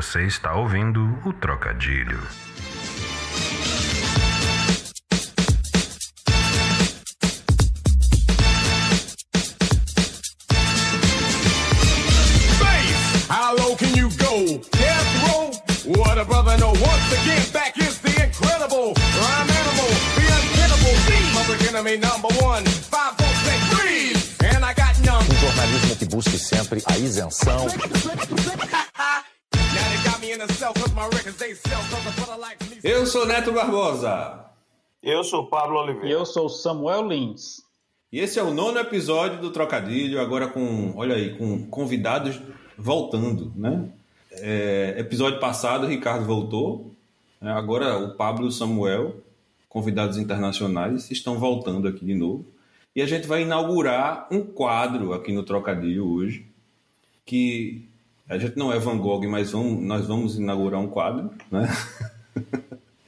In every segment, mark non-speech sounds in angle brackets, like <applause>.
Você está ouvindo o Trocadilho. Bass, how low can you go? Death row? What a brother know. Once again, back is the incredible rhyme animal, the untenable, the public enemy number one. Five, four, six, freeze, and I got none. Um jornalismo que busque sempre a isenção. Eu sou Neto Barbosa Eu sou Pablo E Oliveira. eu sou Samuel Lins. e esse é o nono episódio do Trocadilho, agora com, olha aí, com convidados voltando, né? É, episódio passado o Ricardo voltou, né? agora o Pablo e o Samuel, convidados internacionais, estão voltando aqui de novo. E a gente vai inaugurar um quadro aqui no Trocadilho hoje, que a gente não é Van Gogh, mas vamos, nós vamos inaugurar um quadro, né?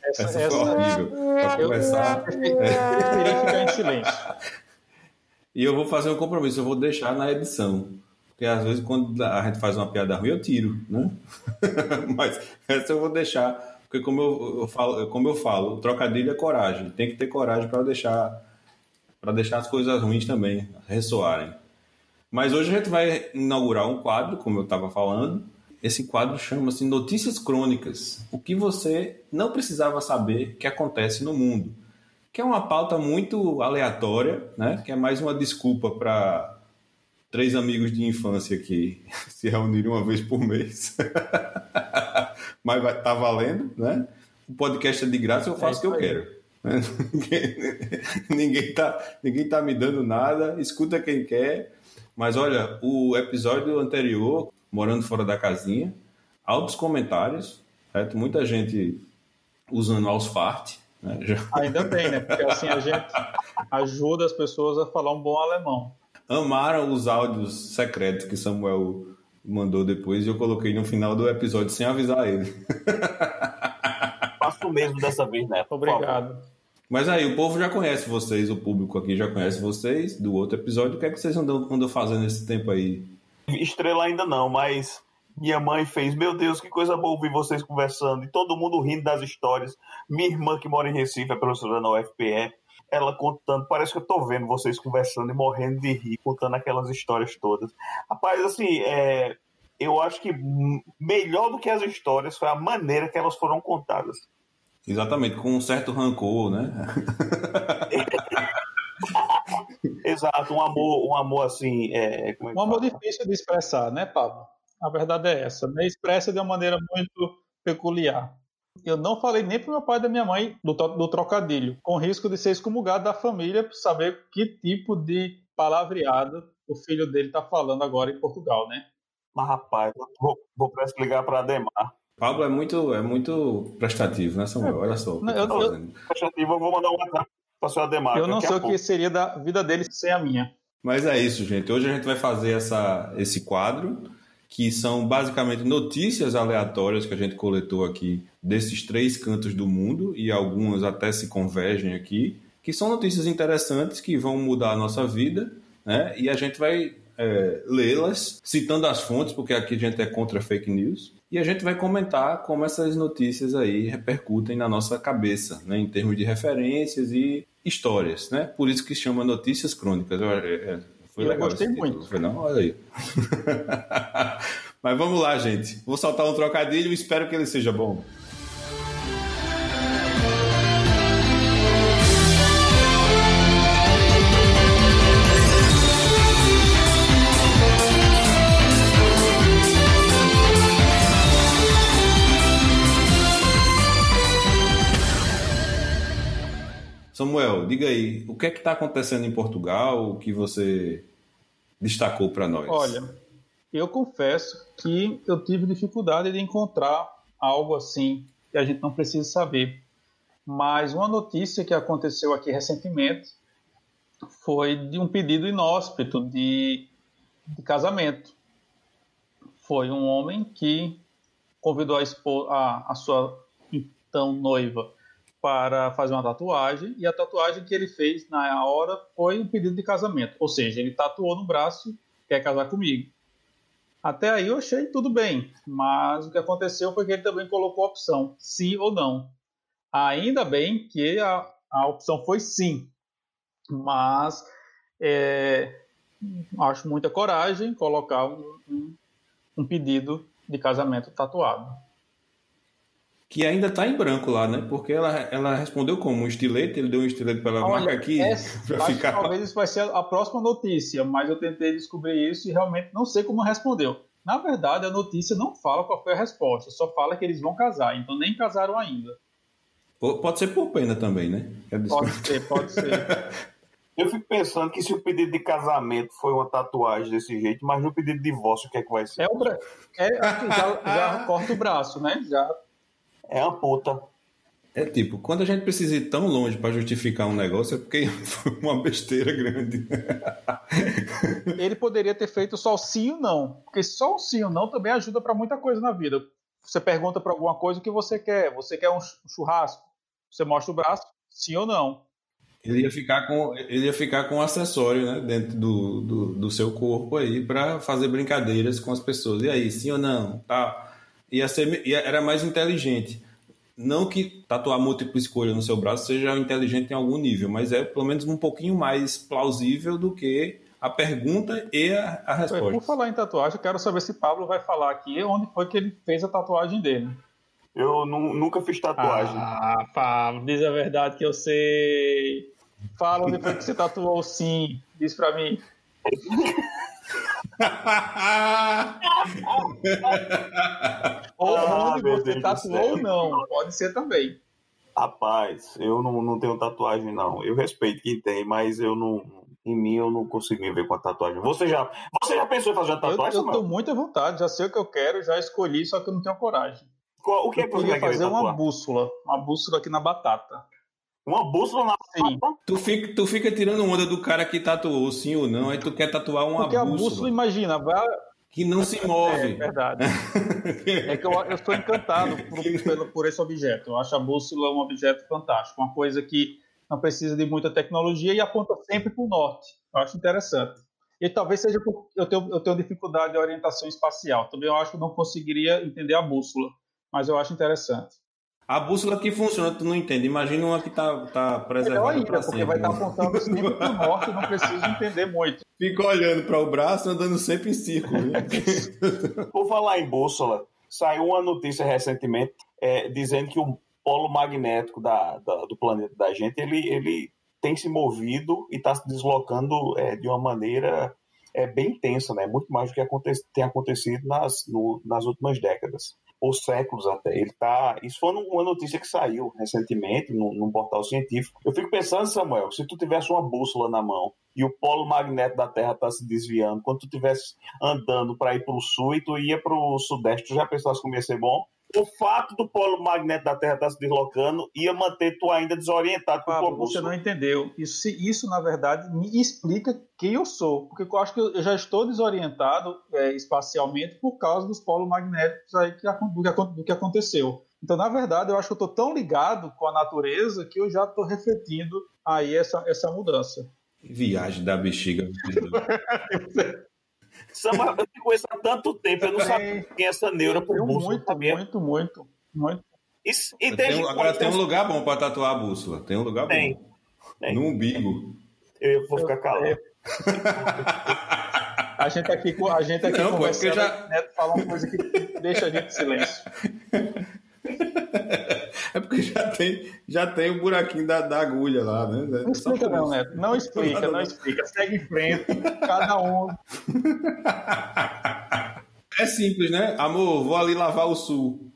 Essa, Essa essa, foi horrível. Pra eu começar. preferi ficar em silêncio. E eu vou fazer um compromisso, eu vou deixar na edição. Porque às vezes quando a gente faz uma piada ruim, eu tiro, né? Mas essa eu vou deixar. Porque como eu, eu falo, como eu falo, o trocadilho é coragem. Tem que ter coragem para deixar para deixar as coisas ruins também ressoarem. Mas hoje a gente vai inaugurar um quadro, como eu estava falando. Esse quadro chama-se Notícias Crônicas. O que você não precisava saber que acontece no mundo que é uma pauta muito aleatória, né? Que é mais uma desculpa para três amigos de infância que <laughs> se reunirem uma vez por mês. <laughs> Mas vai tá valendo, né? O podcast é de graça, eu faço o que eu quero. <laughs> né? ninguém tá, ninguém tá me dando nada, escuta quem quer. Mas olha, o episódio anterior, Morando Fora da Casinha, altos comentários, certo? muita gente usando aos fart, né? Já- <laughs> Ainda bem, né? Porque assim a gente ajuda as pessoas a falar um bom alemão. amaram os áudios secretos que Samuel mandou depois e eu coloquei no final do episódio sem avisar ele. <laughs> Faço o mesmo dessa vez, né? Por favor. Obrigado. Mas aí, o povo já conhece vocês, o público aqui já conhece vocês do outro episódio. O que é que vocês andam, andam fazendo esse tempo aí? Estrela ainda não, mas minha mãe fez. Meu Deus, que coisa boa ouvir vocês conversando e todo mundo rindo das histórias. Minha irmã, que mora em Recife, é professora na UFPE, ela contando. Parece que eu tô vendo vocês conversando e morrendo de rir, contando aquelas histórias todas. Rapaz, assim, é, eu acho que melhor do que as histórias foi a maneira que elas foram contadas. Exatamente, com um certo rancor, né? <laughs> Exato, um amor, um amor assim. É, como é que Um amor fala? difícil de expressar, né, Pablo? A verdade é essa, né? Expressa de uma maneira muito peculiar. Eu não falei nem pro meu pai e da minha mãe do, do trocadilho, com risco de ser excomungado da família para saber que tipo de palavreado o filho dele tá falando agora em Portugal, né? Mas, rapaz, eu vou, vou ligar para Ademar. Pablo é muito, é muito prestativo, né, Samuel? Olha só. o que Não, tá eu- eu- fazendo. Expectativa, eu vou mandar um WhatsApp para o seu Ademar. Eu não sei o que seria da vida dele sem a minha. Mas é isso, gente. Hoje a gente vai fazer essa, esse quadro, que são basicamente notícias aleatórias que a gente coletou aqui desses três cantos do mundo, e algumas até se convergem aqui, que são notícias interessantes que vão mudar a nossa vida, né? E a gente vai é, lê-las, citando as fontes, porque aqui a gente é contra fake news, e a gente vai comentar como essas notícias aí repercutem na nossa cabeça, né? Em termos de referências e histórias, né? Por isso que chama notícias crônicas. Eu- é- é- foi Eu legal gostei muito. Foi não? Olha aí. <laughs> Mas vamos lá, gente. Vou soltar um trocadilho e espero que ele seja bom. Samuel, diga aí, o que é que está acontecendo em Portugal, que você destacou para nós? Olha, eu confesso que eu tive dificuldade de encontrar algo assim que a gente não precisa saber. Mas uma notícia que aconteceu aqui recentemente foi de um pedido inóspito de, de casamento. Foi um homem que convidou a, a- a sua então noiva para fazer uma tatuagem e a tatuagem que ele fez na hora foi um pedido de casamento. Ou seja, ele tatuou no braço, quer casar comigo. Até aí eu achei tudo bem, mas o que aconteceu foi que ele também colocou a opção sim ou não. Ainda bem que a, a opção foi sim, mas é, acho muita coragem colocar um, um, um pedido de casamento tatuado. Que ainda está em branco lá, né? Porque ela, ela respondeu como? Um estilete? Ele deu um estilete para ela. Marca aqui. É, <laughs> pra acho ficar... que talvez isso vai ser a próxima notícia, mas eu tentei descobrir isso e realmente não sei como respondeu. Na verdade, a notícia não fala qual foi a resposta, só fala que eles vão casar, então nem casaram ainda. Pode ser por pena também, né? Pode ser, pode ser. <laughs> Eu fico pensando que se o pedido de casamento foi uma tatuagem desse jeito, mas no pedido de divórcio, o que é que vai ser? É, o bra... é já, já corta o braço, né? Já É uma puta. É tipo, quando a gente precisa ir tão longe para justificar um negócio, é porque foi uma besteira grande. <laughs> ele poderia ter feito só sim ou não, porque só o sim ou não também ajuda para muita coisa na vida. Você pergunta para alguma coisa o que você quer. Você quer um churrasco? Você mostra o braço, sim ou não. Ele ia ficar com, ele ia ficar com um acessório né, dentro do, do, do seu corpo aí para fazer brincadeiras com as pessoas. E aí, sim ou não? Tá. Ia ser, ia, era mais inteligente. Não que tatuar múltipla escolha no seu braço seja inteligente em algum nível, mas é pelo menos um pouquinho mais plausível do que a pergunta e a, a resposta. Por falar em tatuagem, eu quero saber se Pablo vai falar aqui onde foi que ele fez a tatuagem dele. Eu nu- nunca fiz tatuagem. Ah, Pablo, diz a verdade que eu sei. Fala onde foi que você tatuou sim. Diz pra mim. <laughs> Ou Ah, onde você Deus tatuou ou não. Pode ser também. Rapaz, eu não, não tenho tatuagem, não. Eu respeito quem tem, mas eu não. Em mim eu não consigo me ver com a tatuagem. Você já, você já pensou em fazer uma Eu, tatuagem, eu Samuel? muito à vontade, já sei o que eu quero, já escolhi, só que eu não tenho coragem. Qual- O que é Eu que você queria fazer uma bússola, uma bússola aqui na batata. Uma bússola na Sim. Tu fica, tu fica tirando onda do cara que tatuou sim ou não, aí tu quer tatuar uma Porque a bússola, bússola, imagina, vai, que não se É move. verdade. É que eu, eu estou encantado <laughs> por, pelo- por esse objeto. Eu acho a bússola um objeto fantástico, uma coisa que não precisa de muita tecnologia e aponta sempre para o norte. Eu acho interessante. E talvez seja porque eu tenho, eu tenho dificuldade de orientação espacial. Também eu acho que não conseguiria entender a bússola, mas eu acho interessante. A bússola que funciona, tu não entende. Imagina uma que tá, tá Melhor preservada ainda, pra porque sempre. vai estar né? apontando sempre para o norte, não preciso entender muito. Fica olhando para o braço, andando sempre em círculo. né? <laughs> Por falar em bússola, saiu uma notícia recentemente é, dizendo que o polo magnético da, da- do planeta da gente ele, ele tem se movido e está se deslocando é, de uma maneira é, bem intensa, né? muito mais do que aconte tem acontecido nas, no- nas últimas décadas, ou séculos até. Ele tá, isso foi uma notícia que saiu recentemente num, num portal científico. Eu fico pensando, Samuel, se tu tivesse uma bússola na mão e o polo magnético da Terra está se desviando, quando tu estivesse andando para ir para o sul e tu ia para o sudeste, tu já pensasse como ia ser bom? O fato do polo magnético da Terra estar se deslocando ia manter tu ainda desorientado com Pablo, você bússola. não entendeu. Isso, isso, na verdade, me explica quem eu sou. Porque eu acho que eu já estou desorientado é, espacialmente por causa dos polos magnéticos aí que, do, que, do que aconteceu. Então, na verdade, eu acho que eu estou tão ligado com a natureza que eu já estou refletindo aí essa, essa mudança. Viagem da bexiga. <laughs> Samuel, eu te conheço há tanto tempo, eu não sabia quem é essa neura por Eu bússola, muito, sabia? muito, muito, muito. Isso- e tem agora tem um lugar bom para tatuar a bússola. Tem um lugar Tem. bom. Tem. No umbigo. Eu vou ficar calado. A gente aqui, a gente aqui Não, pô, é conversando, já- Neto fala uma coisa que deixa a gente em silêncio. É porque já tem, já tem o buraquinho da, da agulha lá, né? Não explica não. Neto. Não explica, não explica. Segue em frente, cada um. É simples, né? Amor, vou ali lavar o sul.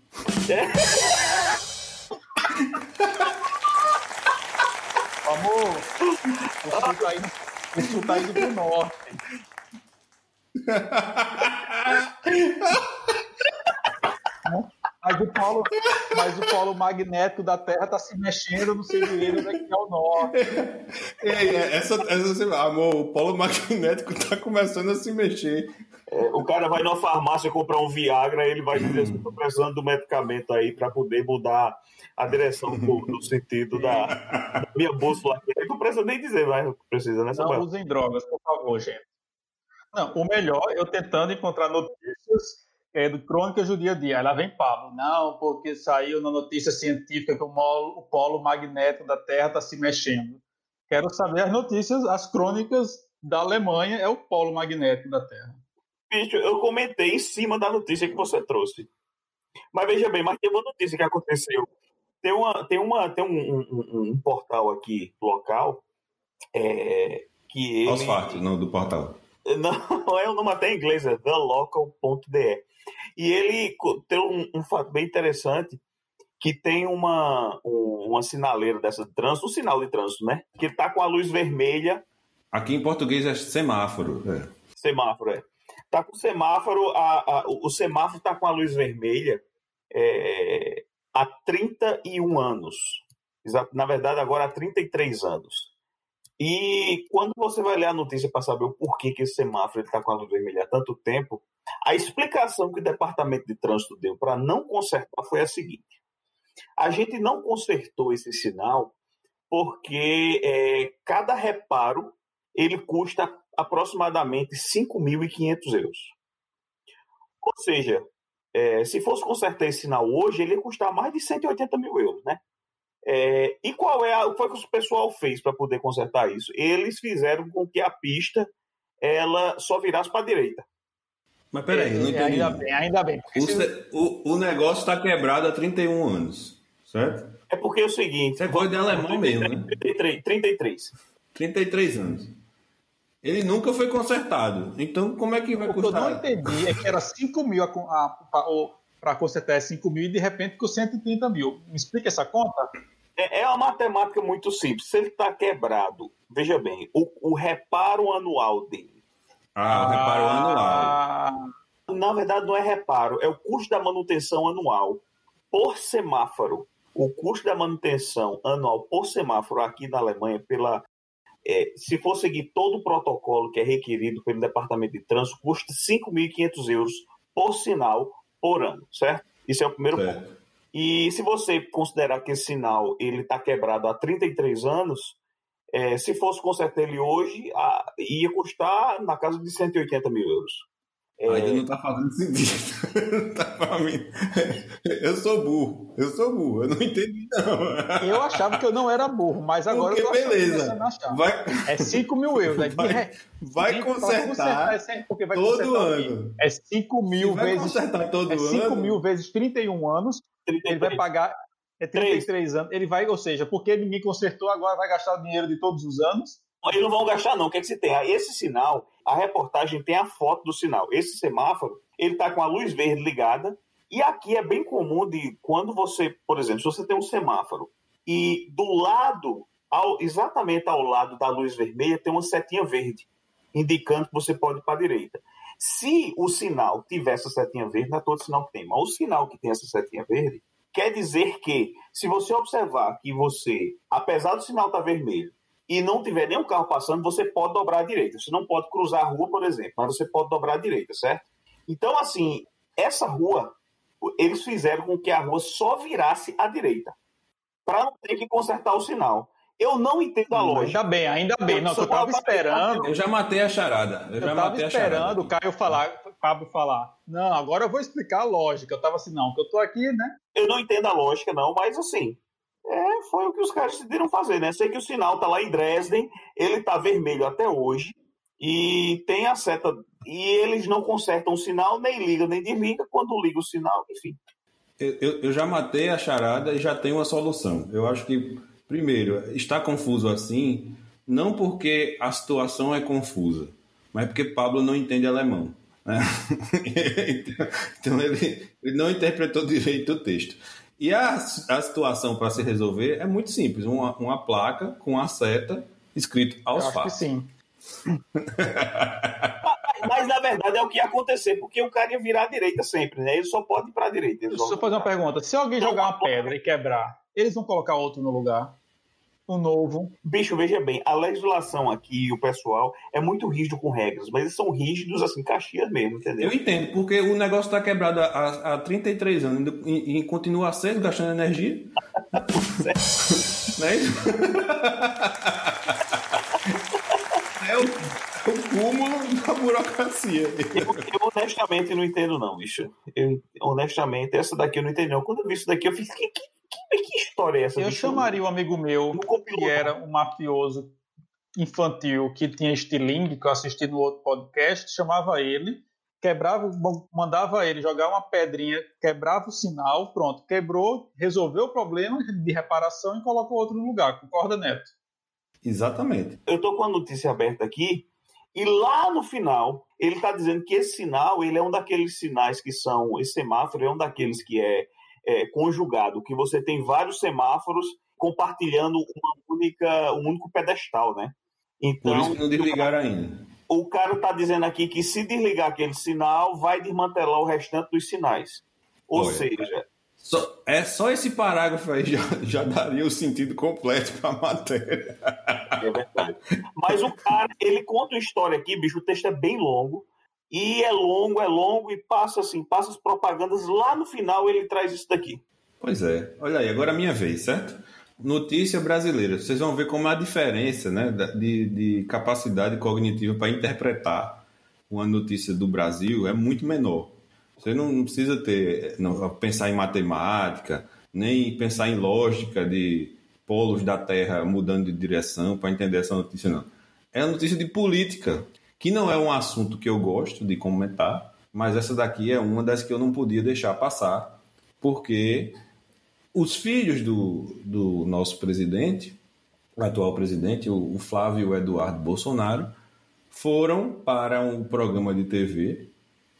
Amor, o sul tá indo, o sul tá indo pro norte. <laughs> Mas o, polo, mas o polo magnético da Terra tá se mexendo, não sei direito onde é que é o norte. Aí, <laughs> é, essa, essa, amor, o polo magnético tá começando a se mexer. É, o cara vai numa farmácia comprar um Viagra, ele vai dizer assim, tô precisando do medicamento aí para poder mudar a direção do, do sentido da, da minha bússola. Ele não precisa nem dizer, mas precisa, né, Não usem drogas, por favor, gente. Não, o melhor eu tentando encontrar notícias é, do Crônicas do Dia a Dia. Aí lá vem Pablo. Não, porque saiu na notícia científica que o, molo, o polo magnético da Terra está se mexendo. Quero saber as notícias, as crônicas da Alemanha é o polo magnético da Terra. Bicho, eu comentei em cima da notícia que você trouxe. Mas veja bem, mas tem uma notícia que aconteceu. Tem, uma, tem, uma, tem um, um, um portal aqui local é, que ele... Aos fatos, não do portal. <laughs> Não, é o nome até em inglês, é thelocal.de. E ele tem um, um, fato bem interessante, que tem uma, um, uma sinaleira dessa de trânsito, um sinal de trânsito, né? Que está com a luz vermelha. Aqui em português é semáforo. É. Semáforo, é. Tá com o semáforo, a, a, o semáforo está com a luz vermelha é, há 31 anos. Na verdade, agora há 33 anos. E quando você vai ler a notícia para saber o porquê que esse semáforo está com a luz vermelha há tanto tempo, a explicação que o Departamento de Trânsito deu para não consertar foi a seguinte: a gente não consertou esse sinal porque é, cada reparo ele custa aproximadamente 5.500 euros. Ou seja, é, se fosse consertar esse sinal hoje, ele ia custar mais de 180 mil euros, né? É, e qual é a, o que o pessoal fez para poder consertar isso? Eles fizeram com que a pista ela só virasse para a direita. Mas peraí, eu não é, entendi. Ainda bem, ainda bem. O, o, o negócio está quebrado há 31 anos, certo? É porque é o seguinte... Você foi de alemão mesmo, né? 33, 33. 33 anos. Ele nunca foi consertado. Então, como é que vai custar? O que eu não entendi é que era 5 mil a, a, a, para consertar 5 mil e de repente ficou 130 mil. Me explica essa conta? É, é uma matemática muito simples. Se ele está quebrado, veja bem, o, o, reparo anual dele. Ah, o reparo ah. anual. Na verdade, não é reparo, é o custo da manutenção anual por semáforo. O custo da manutenção anual por semáforo aqui na Alemanha, pela, é, se for seguir todo o protocolo que é requerido pelo Departamento de Trânsito, custa 5.500 euros por sinal por ano, certo? Isso é o primeiro certo. ponto. E se você considerar que esse sinal ele está quebrado há 33 anos, é, se fosse consertar ele hoje, a, ia custar na casa de 180 mil euros. É... Ainda não está fazendo sentido. <laughs> tá pra mim. Eu sou burro. Eu sou burro. Eu não entendi, não. Eu achava que eu não era burro, mas agora porque, eu tô beleza. Vai... É 5 mil euros. Né? Vai, é, vai consertar, consertar é vai todo consertar ano. É 5 mil vai vezes. consertar todo é 5 ano. mil vezes 31 anos. 33. Ele vai pagar. É 33 3. anos. Ele vai, ou seja, porque ninguém consertou, agora vai gastar o dinheiro de todos os anos. Eles não vão gastar, não. O que, é que se tem? Esse sinal, a reportagem tem a foto do sinal. Esse semáforo, ele está com a luz verde ligada. E aqui é bem comum de quando você, por exemplo, se você tem um semáforo e do lado, ao, exatamente ao lado da luz vermelha, tem uma setinha verde, indicando que você pode ir para a direita. Se o sinal tiver essa setinha verde, não é todo sinal que tem, mas o sinal que tem essa setinha verde quer dizer que, se você observar que você, apesar do sinal estar tá vermelho, e não tiver nenhum carro passando, você pode dobrar à direita. Você não pode cruzar a rua, por exemplo, mas você pode dobrar à direita, certo? Então, assim, essa rua, eles fizeram com que a rua só virasse à direita, para não ter que consertar o sinal. Eu não entendo a lógica. Ainda bem, ainda bem. Não, eu estava esperando. Eu já matei a charada. Eu, eu já matei esperando o Caio falar, o Pablo falar. Não, agora eu vou explicar a lógica. Eu estava assim, não, que eu estou aqui, né? Eu não entendo a lógica, não, mas assim, é, foi o que os caras decidiram fazer, né? Sei que o sinal tá lá em Dresden, ele tá vermelho até hoje, e tem a seta. E eles não consertam o sinal, nem ligam, nem desligam. Quando liga o sinal, enfim. Eu, eu, eu já matei a charada e já tenho uma solução. Eu acho que, primeiro, está confuso assim, não porque a situação é confusa, mas porque Pablo não entende alemão. Né? <laughs> então ele, ele não interpretou direito o texto. E a, a situação para se resolver é muito simples: uma, uma placa com a seta escrito aos fatos. Sim. <laughs> Mas na verdade é o que ia acontecer, porque o cara ia virar à direita sempre, né? Ele só pode ir para a direita. Deixa eu fazer uma pergunta: se alguém então, jogar uma pedra e quebrar, eles vão colocar outro no lugar? o novo. Bicho, veja bem, a legislação aqui, o pessoal, é muito rígido com regras, mas eles são rígidos, assim, caxias mesmo, entendeu? Eu entendo, porque o negócio está quebrado há, há 33 anos e, e continua aceso, gastando energia. Não é isso? é o, é o cúmulo da burocracia. Eu, eu, honestamente não entendo, não, bicho. Eu, honestamente, essa daqui eu não entendo, não. Quando eu vi isso daqui, eu fiz. Que, que, que, que história é essa? Eu bicho? chamaria um amigo meu que era um mafioso infantil que tinha estilingue, que eu assisti no outro podcast, chamava ele, quebrava, mandava ele jogar uma pedrinha, quebrava o sinal, pronto, quebrou, resolveu o problema de reparação e colocou outro no lugar. Concorda, Neto? Exatamente. Eu tô com a notícia aberta aqui e lá no final ele está dizendo que esse sinal ele é um daqueles sinais que são esse semáforo é um daqueles que é, é conjugado, que você tem vários semáforos compartilhando uma única, um único pedestal, né? Então, Por isso que não desligaram ainda. O cara está dizendo aqui que se desligar aquele sinal, vai desmantelar o restante dos sinais. Ou Olha, seja. Só, é só esse parágrafo aí já, já daria o sentido completo para a matéria. É verdade. Mas o cara, ele conta uma história aqui, bicho, o texto é bem longo. E é longo, é longo, e passa assim, passa as propagandas. Lá no final ele traz isso daqui. Pois é. Olha aí, agora é a minha vez, certo? Notícia brasileira. Vocês vão ver como a diferença né, de, de capacidade cognitiva para interpretar uma notícia do Brasil é muito menor. Você não precisa ter não, pensar em matemática, nem pensar em lógica de polos da Terra mudando de direção para entender essa notícia, não. É a notícia de política, que não é um assunto que eu gosto de comentar, mas essa daqui é uma das que eu não podia deixar passar, porque os filhos do, do nosso presidente, o atual presidente, o, Flávio Eduardo Bolsonaro, foram para um programa de TV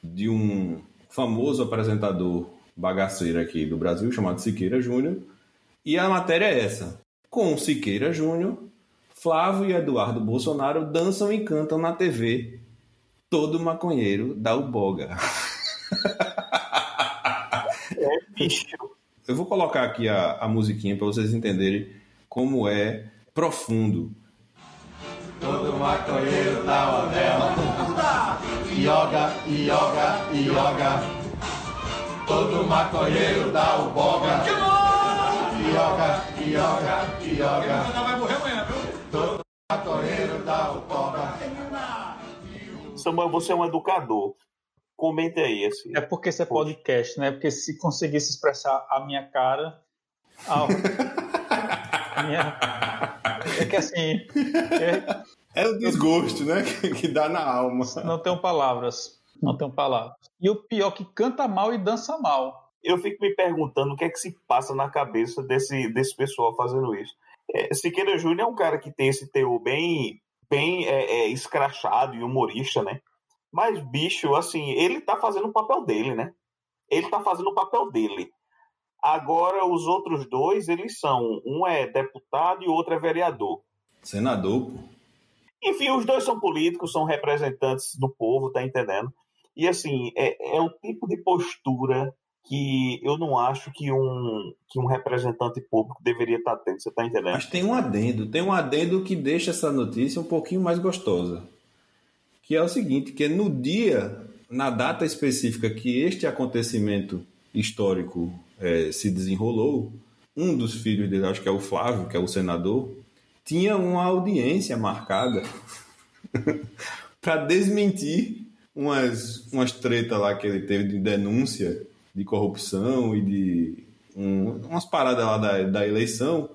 de um famoso apresentador bagaceiro aqui do Brasil, chamado Siqueira Júnior. E a matéria é essa. Com Siqueira Júnior, Flávio e Eduardo Bolsonaro dançam e cantam na TV. Todo maconheiro dá o boga. É bicho. Eu vou colocar aqui a, a musiquinha para vocês entenderem como é profundo. Todo maconheiro dá uma dela. Yoga, yoga, yoga. Todo maconheiro dá o boga. Yoga, yoga, yoga. vai morrer amanhã, viu? Todo maconheiro dá o boga. Samuel, você é um educador. Comente aí. Assim. É porque isso é podcast, né? Porque se conseguisse expressar a minha cara. A, <laughs> a minha, é que assim. É, é o desgosto, né? Que, dá na alma. Não tenho palavras. Não tenho palavras. E o pior que canta mal e dança mal. Eu fico me perguntando o que é que se passa na cabeça desse, desse pessoal fazendo isso. É, Siqueira Júnior é um cara que tem esse teor bem, bem é, é, escrachado e humorista, né? Mas, bicho, assim, ele tá fazendo o papel dele, né? Ele tá fazendo o papel dele. Agora, os outros dois, eles são. Um é deputado e o outro é vereador. Senador, pô. Enfim, os dois são políticos, são representantes do povo, tá entendendo? E, assim, é, é o tipo de postura que eu não acho que um, que um representante público deveria estar tá tendo, você tá entendendo? Mas tem um adendo, tem um adendo que deixa essa notícia um pouquinho mais gostosa que é o seguinte, que é no dia, na data específica que este acontecimento histórico é, se desenrolou, um dos filhos dele, acho que é o Flávio, que é o senador, tinha uma audiência marcada <laughs> para desmentir umas, umas tretas lá que ele teve de denúncia de corrupção e de um, umas paradas lá da, da eleição.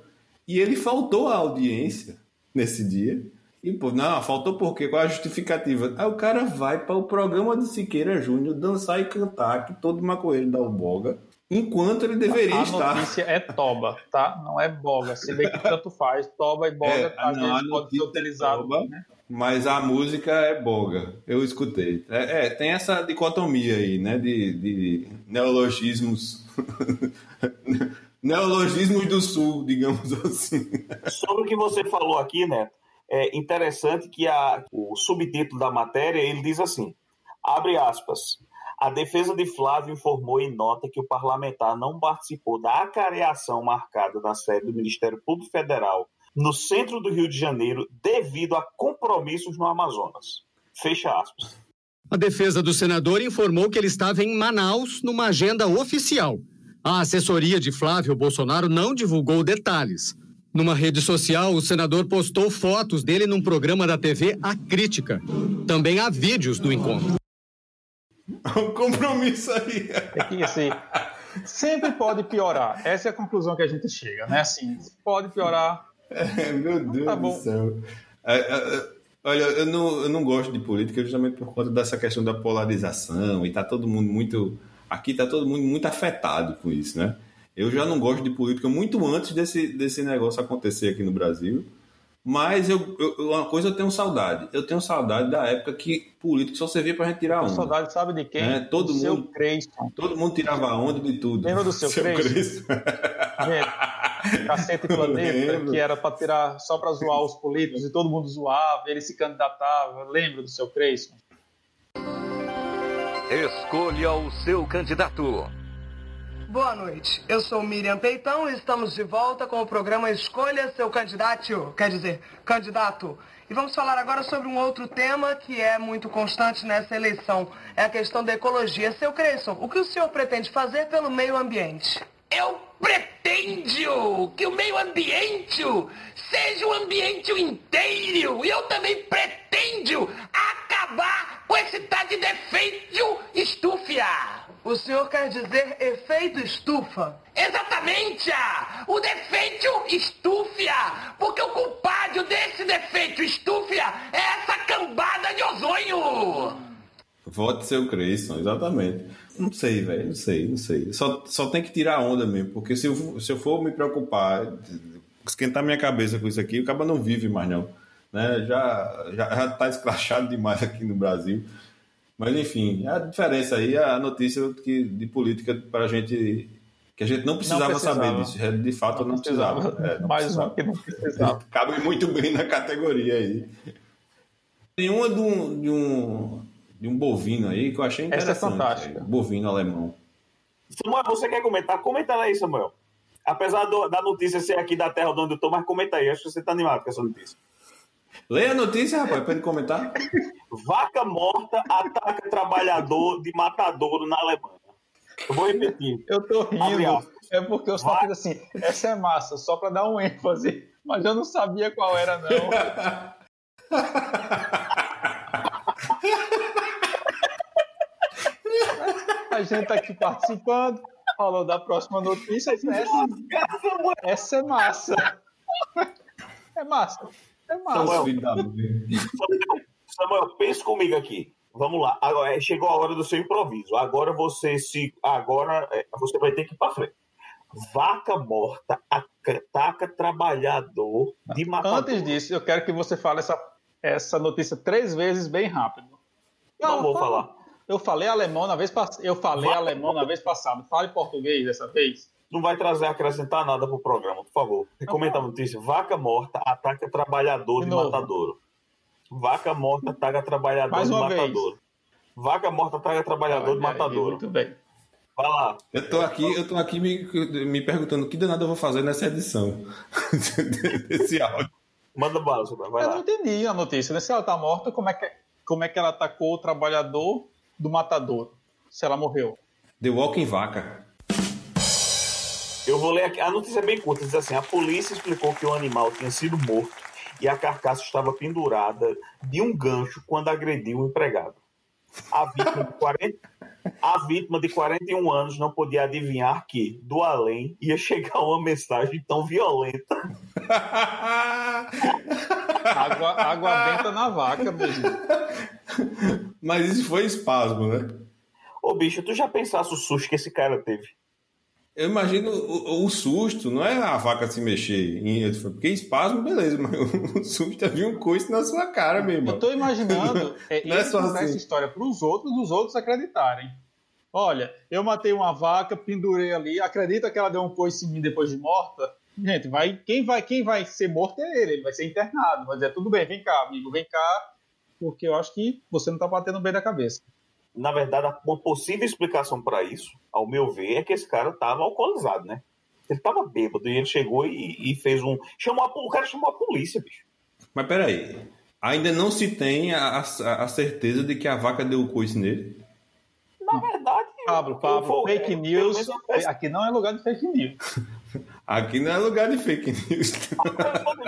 E ele faltou à audiência nesse dia e, pô, não, faltou por quê? Qual a justificativa? Aí o cara vai para o programa de Siqueira Júnior dançar e cantar, que todo maconheiro dá o boga, enquanto ele deveria a estar. A notícia é toba, tá? Não é boga. Se bem que tanto faz, toba e boga é, às não, vezes pode ser utilizado. É toba, né? Mas a música é boga, eu escutei. É, é tem essa dicotomia aí, né? De, de neologismos. <laughs> neologismos do sul, digamos assim. Sobre o que você falou aqui, Neto, é interessante que a, o subtítulo da matéria ele diz assim: abre aspas. A defesa de Flávio informou em nota que o parlamentar não participou da acareação marcada na sede do Ministério Público Federal no centro do Rio de Janeiro devido a compromissos no Amazonas. Fecha aspas. A defesa do senador informou que ele estava em Manaus numa agenda oficial. A assessoria de Flávio Bolsonaro não divulgou detalhes. Numa rede social, o senador postou fotos dele num programa da TV A Crítica. Também há vídeos do encontro. <laughs> Um compromisso aí. É que, assim, sempre pode piorar. Essa é a conclusão que a gente chega, né? Assim, pode piorar. É, meu Deus Tá do céu. É, é, é, olha, eu não, eu não gosto de política justamente por conta dessa questão da polarização e tá todo mundo muito. Aqui tá todo mundo muito afetado com isso, né? Eu já não gosto de política muito antes desse, desse negócio acontecer aqui no Brasil. Mas eu, eu- uma coisa eu tenho saudade. Eu tenho saudade da época que político só servia pra gente tirar onda. saudade sabe de quem? É, todo do seu mundo- Creyson. Todo mundo tirava onda de tudo. Lembra do seu Crespo? Crespo? Gente, Cacete e Planeta, <laughs> que era para tirar só para zoar os políticos e todo mundo zoava, ele se candidatava. Lembra do seu Creyson? Escolha o seu candidato. Boa noite, eu sou Miriam Peitão e estamos de volta com o programa Escolha Seu Candidato, quer dizer, candidato. E vamos falar agora sobre um outro tema que é muito constante nessa eleição, é a questão da ecologia. Seu Creyson, o que o senhor pretende fazer pelo meio ambiente? Eu pretendo que o meio ambiente seja um ambiente inteiro. E eu também pretendo acabar com esse tal de defeito estúfia. O senhor quer dizer efeito estufa? Exatamente! ah, O defeito estúfia! Porque o culpado desse defeito estúfia é essa cambada de ozônio! Vote seu Creyson, exatamente. Não sei, velho, não sei, não sei. Só, só tem que tirar onda mesmo, porque se eu, se eu for me preocupar, esquentar minha cabeça com isso aqui, o cara não vive mais, não. Né? Já, já, já tá escrachado demais aqui no Brasil. Mas, enfim, a diferença aí, a notícia que, de política para a gente. que a gente não precisava, precisava. saber disso. É, De fato, não, precisava. É, não Mais precisava. um que não precisava. <laughs> Cabe muito bem na categoria aí. Tem uma de um, de um, de um bovino aí que eu achei Essa é interessante. fantástica. aí. Bovino alemão. Samuel, você quer comentar? Comenta aí, Samuel. Apesar do- da notícia ser aqui da terra de onde eu tô, mas comenta aí. Acho que você tá animado com essa notícia. Leia a notícia, rapaz, pra ele comentar. Vaca morta ataca trabalhador de matadouro na Alemanha. Eu vou repetir. Eu tô rindo. É porque eu só Vai. fiz assim, essa é massa, só para dar um ênfase. Mas eu não sabia qual era, não. A gente tá aqui participando, falou da próxima notícia. Essa, essa é massa. É massa. É massa. Mãe. <laughs> Samuel, pense comigo aqui. Vamos lá. Agora, é, chegou a hora do seu improviso. Agora você se. Agora é, você vai ter que ir pra frente. Vaca morta ataca trabalhador de matador. Antes disso, eu quero que você fale essa, essa notícia três vezes bem rápido. Não vou falar. Eu falei alemão na vez passada. Eu falei Vai. alemão na vez passada. Fale português dessa vez. Não vai trazer acrescentar nada pro programa, por favor. Comenta a notícia. Vaca morta ataca trabalhador De de, matadouro. Vaca morta ataca trabalhador Mais de uma vez. matadouro. Vaca morta ataca trabalhador de Olha aí, matadouro. Muito bem. Vai lá. Eu tô aqui, eu tô aqui me, me perguntando o que danado eu vou fazer nessa edição <laughs> desse áudio. Manda bala. Vai eu não lá. entendi a notícia. né? Se ela tá morta, como é que, como é que ela atacou o trabalhador do matador? Se ela morreu. The Walking Vaca. Eu vou ler aqui. A notícia é bem curta. Diz assim: a polícia explicou que o animal tinha sido morto e a carcaça estava pendurada de um gancho quando agrediu o empregado. A vítima de 40, a vítima de 41 anos não podia adivinhar que, do além, ia chegar uma mensagem tão violenta. <laughs> Água, água benta na vaca, mesmo. Mas isso foi espasmo, né? Ô bicho, tu já pensasse o susto que esse cara teve? Eu imagino o, o susto, não é a vaca se mexer. em- Porque espasmo, beleza, mas <laughs> o susto é vir um coice na sua cara, meu irmão. Eu tô imaginando <laughs> é, Não é só assim. essa história pros outros, os outros acreditarem. Olha, eu matei uma vaca, pendurei ali, acredita que ela deu um coice em mim depois de morta? Gente, vai, quem, vai, quem vai ser morto é ele, ele vai ser internado. Vai dizer, tudo bem, vem cá, amigo, vem cá, porque eu acho que você não tá batendo bem na cabeça. Na verdade, uma possível explicação para isso, ao meu ver, é que esse cara tava alcoolizado, né? Ele tava bêbado e ele chegou e, e fez um. Chamou a, o cara chamou a polícia, bicho. Mas peraí, ainda não se tem a, a- a certeza de que a vaca deu o coice nele? Na verdade. Pablo, Pablo, foi- fake é, pelo news. Aqui não é lugar de fake news. <laughs> Aqui não é lugar de fake news.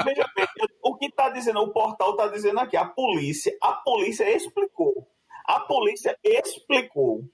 Veja bem, o que está dizendo, o portal está dizendo aqui, a polícia, a polícia explicou. A polícia explicou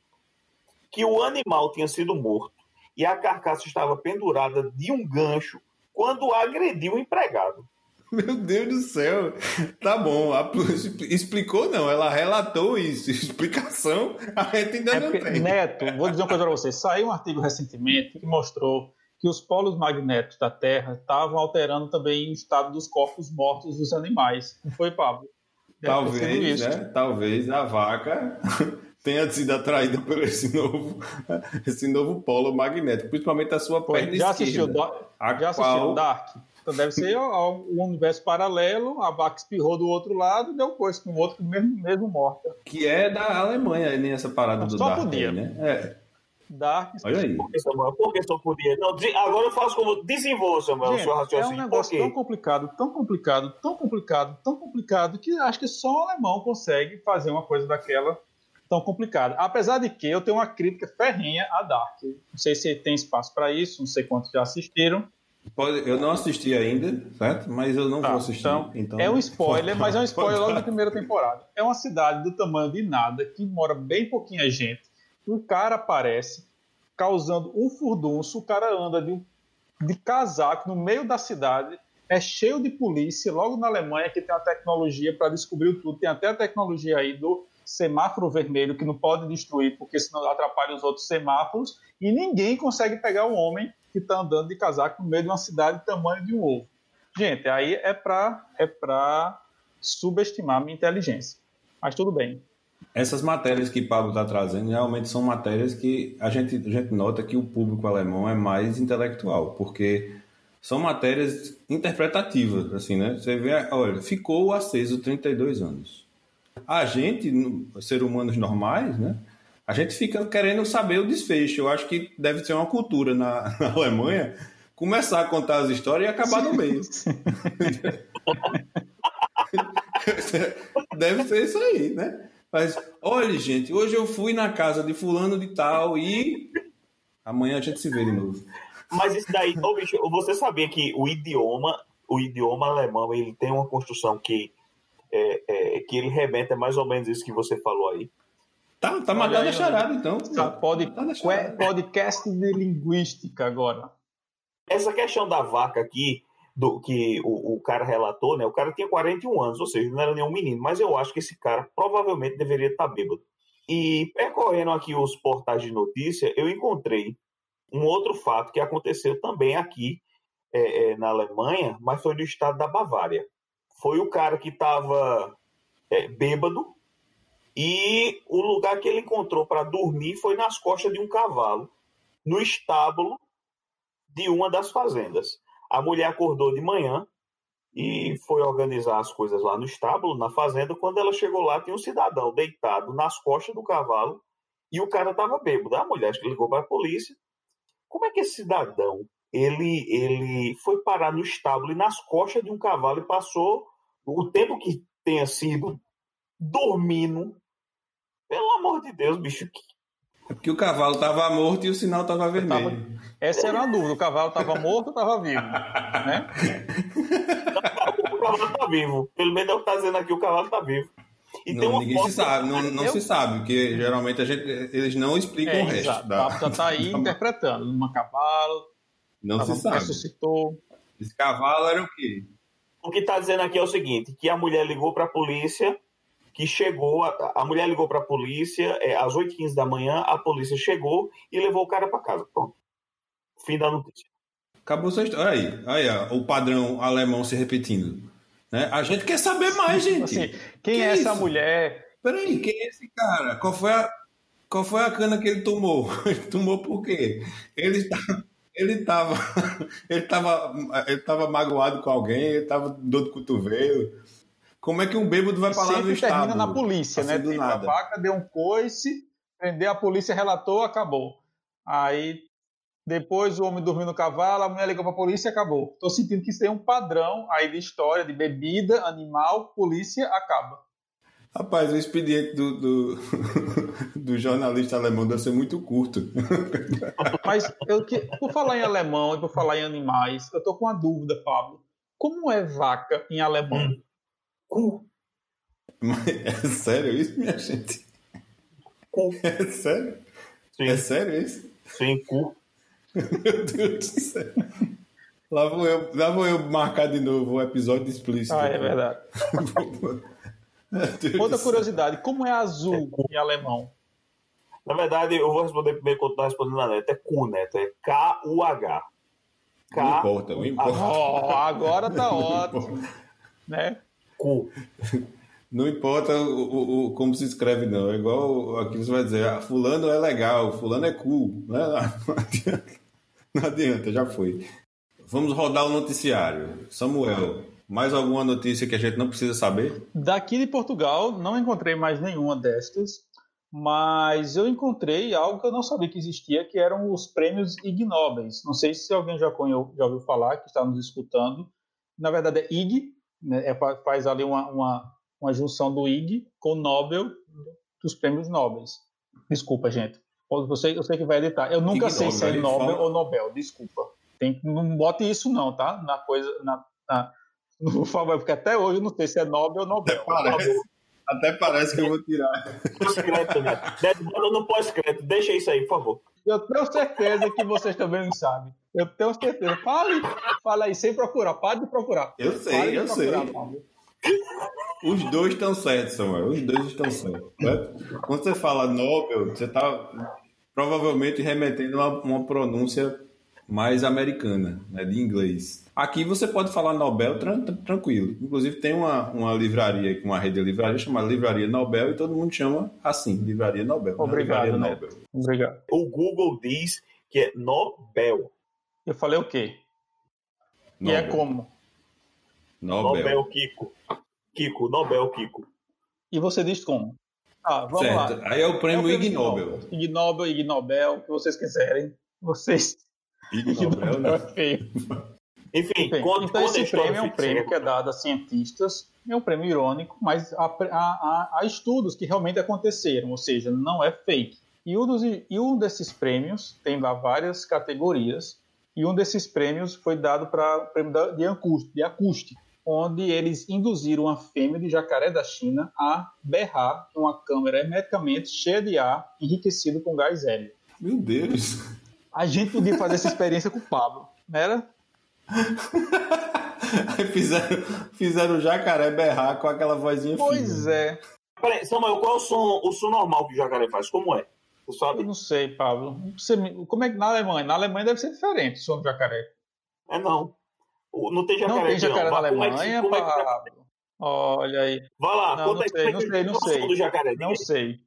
que o animal tinha sido morto e a carcaça estava pendurada de um gancho quando agrediu o empregado. Meu Deus do céu. Tá bom, a polícia explicou não, ela relatou isso. <laughs> Explicação, a gente ainda É não porque, tem. Neto, vou dizer uma coisa para você. Saiu um artigo recentemente que mostrou que os polos magnéticos da Terra estavam alterando também o estado dos corpos mortos dos animais. Não foi, Pablo? Sido Talvez, né? Talvez a vaca <laughs> tenha sido atraída por esse novo, <laughs> esse novo polo magnético, principalmente a sua perna Já assistiu, esquerda. Do- A já assistiu qual- Dark? Então deve ser o, o universo paralelo, a vaca espirrou do outro lado e deu coisa com o outro, mesmo, mesmo morta. Que é da Alemanha, nem essa parada do Só Dark podia. aí, né? É. Dark. Olha aí. Por que, Samuel? Por que só podia? Não, agora eu faço como. Desenvolva, Samuel, o Gente, seu é um raciocínio. Negócio tão complicado, tão complicado, tão complicado, tão complicado, que acho que só o alemão consegue fazer uma coisa daquela tão complicada. Apesar de que eu tenho uma crítica ferrenha a Dark. Não sei se tem espaço para isso, não sei quantos já assistiram. Pode- eu não assisti ainda, certo? Mas eu não Tá, vou assistir. então, Então, é um spoiler, <laughs> mas é um spoiler logo da primeira temporada. É uma cidade do tamanho de nada, que mora bem pouquinha gente. Um cara aparece causando um furdunço, o cara anda de, de casaco no meio da cidade, é cheio de polícia, logo na Alemanha que tem a tecnologia para descobrir tudo. Tem até a tecnologia aí do semáforo vermelho que não pode destruir porque senão atrapalha os outros semáforos e ninguém consegue pegar o homem que está andando de casaco no meio de uma cidade do tamanho de um ovo. Gente, aí é para é pra subestimar a minha inteligência. Mas tudo bem. Essas matérias que Pablo está trazendo realmente são matérias que a gente, a gente nota que o público alemão é mais intelectual, porque são matérias interpretativas, assim, né? Você vê, olha, ficou aceso 32 anos. A gente, ser humanos normais, né? A gente fica querendo saber o desfecho. Eu acho que deve ser uma cultura na, <laughs> na Alemanha começar a contar as histórias e acabar no meio. <laughs> <laughs> Deve ser isso aí, né? Mas, olha, gente, hoje eu fui na casa de fulano de tal e amanhã a gente se vê de novo. Mas isso daí, ô bicho, você sabia que o idioma, o idioma alemão, ele tem uma construção que é, é, que ele remete a mais ou menos isso que você falou aí. Tá, tá matando a charada, então. Tá, pode, Tá na charada. podcast de linguística agora. Essa questão da vaca aqui, do que o, o cara relatou, né? O cara tinha 41 anos, ou seja, não era nenhum menino, mas eu acho que esse cara provavelmente deveria estar bêbado. E percorrendo aqui os portais de notícia, eu encontrei um outro fato que aconteceu também aqui é, é, na Alemanha, mas foi no estado da Bavária. Foi o cara que estava bêbado e o lugar que ele encontrou para dormir foi nas costas de um cavalo, no estábulo de uma das fazendas. A mulher acordou de manhã e foi organizar as coisas lá no estábulo, na fazenda. Quando ela chegou lá, tinha um cidadão deitado nas costas do cavalo e o cara estava bêbado. A mulher ligou para a polícia. Como é que esse cidadão ele, ele foi parar no estábulo e nas costas de um cavalo e passou o tempo que tenha sido dormindo? Pelo amor de Deus, bicho, É porque o cavalo estava morto e o sinal estava vermelho. Essa era uma dúvida. O cavalo estava morto ou estava vivo? Né? o cavalo tá vivo. Pelo menos é o que tá dizendo aqui, o cavalo tá vivo. E tem Não, uma ninguém foto- se sabe, não, não Eu- se sabe, porque geralmente a gente, eles não explicam É, o resto. exato. da- está aí da- interpretando. Numa cavalo, Não se sabe. ressuscitou. Esse cavalo era o quê? O que tá dizendo aqui é o seguinte, que a mulher ligou pra polícia, que chegou, a, a mulher ligou pra polícia é, às 8h15 da manhã, a polícia chegou e levou o cara pra casa. Pronto. Fim da notícia. Acabou sua história. Olha aí, olha aí, ó, o padrão alemão se repetindo. Né? A gente quer saber mais, gente. Assim, quem Que é essa isso? mulher? Peraí, quem é esse cara? Qual foi a, qual foi a cana que ele tomou? Ele <laughs> tomou por quê? Ele estava. Ele estava <laughs> ele tava, ele tava magoado com alguém, ele estava dor de cotovelo. Como é que um bêbado vai falar no Sempre estado? termina na polícia, assim, né? do Tipo, a nada. vaca deu um coice, prender a polícia, relatou, acabou. Aí depois o homem dormiu no cavalo, a mulher ligou pra polícia e acabou. Tô sentindo que isso tem um padrão aí de história, de bebida, animal, polícia, acaba. Rapaz, o expediente do, do, <laughs> do jornalista alemão deve ser muito curto. <laughs> Mas eu que, por falar em alemão e por falar em animais, eu tô com uma dúvida, Pablo. Como é vaca em alemão? Cu. Mas é sério isso, minha gente? Cu. É sério? Sim. É sério isso? Sim, cu. Meu Deus do céu. Lá vou eu, lá vou eu marcar de novo o episódio explícito. Ah, é verdade. Outra curiosidade, como é azul em alemão? Na verdade, eu vou responder primeiro quando tá respondendo na neta. É cu, Neto. É K-U-H. Não importa, não importa. Ó, agora tá <laughs> ótimo, né? Cu. Não importa o, o- o- como se escreve, não. É igual aqui você vai dizer, ah, fulano é legal, fulano é cool. Né? <laughs> Não adianta. Já foi. Vamos rodar o noticiário. Samuel, mais alguma notícia que a gente não precisa saber? Daqui de Portugal, não encontrei mais nenhuma destas, mas eu encontrei algo que eu não sabia que existia, que eram os prêmios Ig Nobels. Não sei se alguém já, conhe- já ouviu falar, que está nos escutando. Na verdade é Ig, né, é, fa- faz ali uma, uma, uma junção do Ig com Nobel dos prêmios Nobels. Desculpa, gente. Eu sei, eu sei que vai editar. Eu nunca sei se é Nobel, fala- ou Nobel, desculpa. Tem, não bote isso não, tá? Na coisa, na, na, <laughs> no favor, porque até hoje eu não sei se é Nobel ou Nobel. Parece, até parece que eu vou tirar. Pós-crédito. Neto, manda no pós-crédito. Deixa isso aí, por favor. Eu tenho certeza que vocês também não sabem. Eu tenho certeza. Fale, fala aí, sem procurar. Pare de procurar. Eu sei, eu procurar, sei. Pablo. Os dois estão certos, Samuel. Os dois estão certos. certo? Quando você fala Nobel, você está provavelmente remetendo a uma, uma pronúncia mais americana, né, de inglês. Aqui você pode falar Nobel tran- tran- tranquilo. Inclusive tem uma, uma livraria, uma rede de livraria chamada Livraria Nobel e todo mundo chama assim, Livraria Nobel. né? Obrigado, Livraria Neto. Nobel. Obrigado. O Google diz que é Nobel. Eu falei o quê? E é Nobel. como? Nobel. Nobel Kiko. Kiko, Nobel Kiko. E você diz como? Ah, vamos Certo. lá. Aí é o prêmio É Ig Nobel. Ig Nobel, Ig Nobel, o que vocês quiserem. Vocês. Ig <laughs> Ig Nobel, Nobel é né? feio. Enfim, Bem, conta, então esse prêmio é um prêmio que é dado a cientistas, é um prêmio irônico, mas há, há- há- há estudos que realmente aconteceram, ou seja, não é fake. E um, dos- e um desses prêmios tem lá várias categorias, e um desses prêmios foi dado para o prêmio da- de acústica, de acústica, onde eles induziram uma fêmea de jacaré da China a berrar em uma câmera hermeticamente cheia de ar, enriquecido com gás hélio. Meu Deus. A gente podia fazer essa experiência com o Pablo, não era? <laughs> Aí fizeram, fizeram o jacaré berrar com aquela vozinha Pois fina. é. Peraí, Samuel, qual é o som, o som normal que o jacaré faz? Como é? Você Eu sabe? não sei, Pablo. Como é que na Alemanha? Na Alemanha deve ser diferente o som do jacaré. É não. Não tem jacaré não tem jacaré na Mas como é que- Alemanha, é que- Pablo. Olha aí. Vai lá, Não, conta não aí, sei, é não sei, não qual é o som sei. jacaré? Não sei.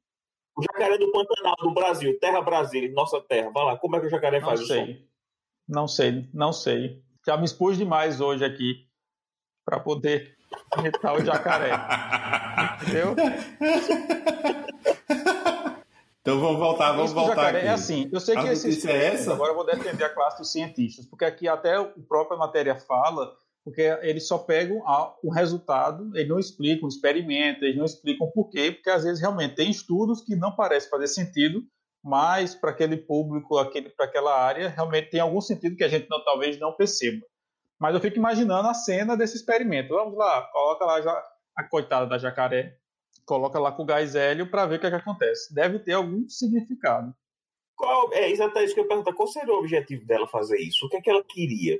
O jacaré do Pantanal, do Brasil, terra Brasília, nossa terra. Vai lá, como é que o jacaré Não faz o som? sei. Não sei, não sei. Já me expus demais hoje aqui para poder imitar o jacaré. <laughs> Entendeu? <laughs> Então vamos voltar, vamos Isso do voltar jacaré aqui. é assim. Eu sei A que esses notícia é essa? agora eu vou defender a classe dos cientistas, porque aqui até a própria matéria fala, porque eles só pegam o resultado, eles não explicam o experimento, eles não explicam por quê, porque às vezes realmente tem estudos que não parecem fazer sentido, mas para aquele público, aquele, para aquela área, realmente tem algum sentido que a gente não- talvez não perceba. Mas eu fico imaginando a cena desse experimento. Vamos lá, coloca lá a coitada da jacaré, coloca lá com o gás hélio para ver o que, é que acontece. Deve ter algum significado. Qual, é exatamente isso que eu ia perguntar. Qual seria o objetivo dela fazer isso? O que é que ela queria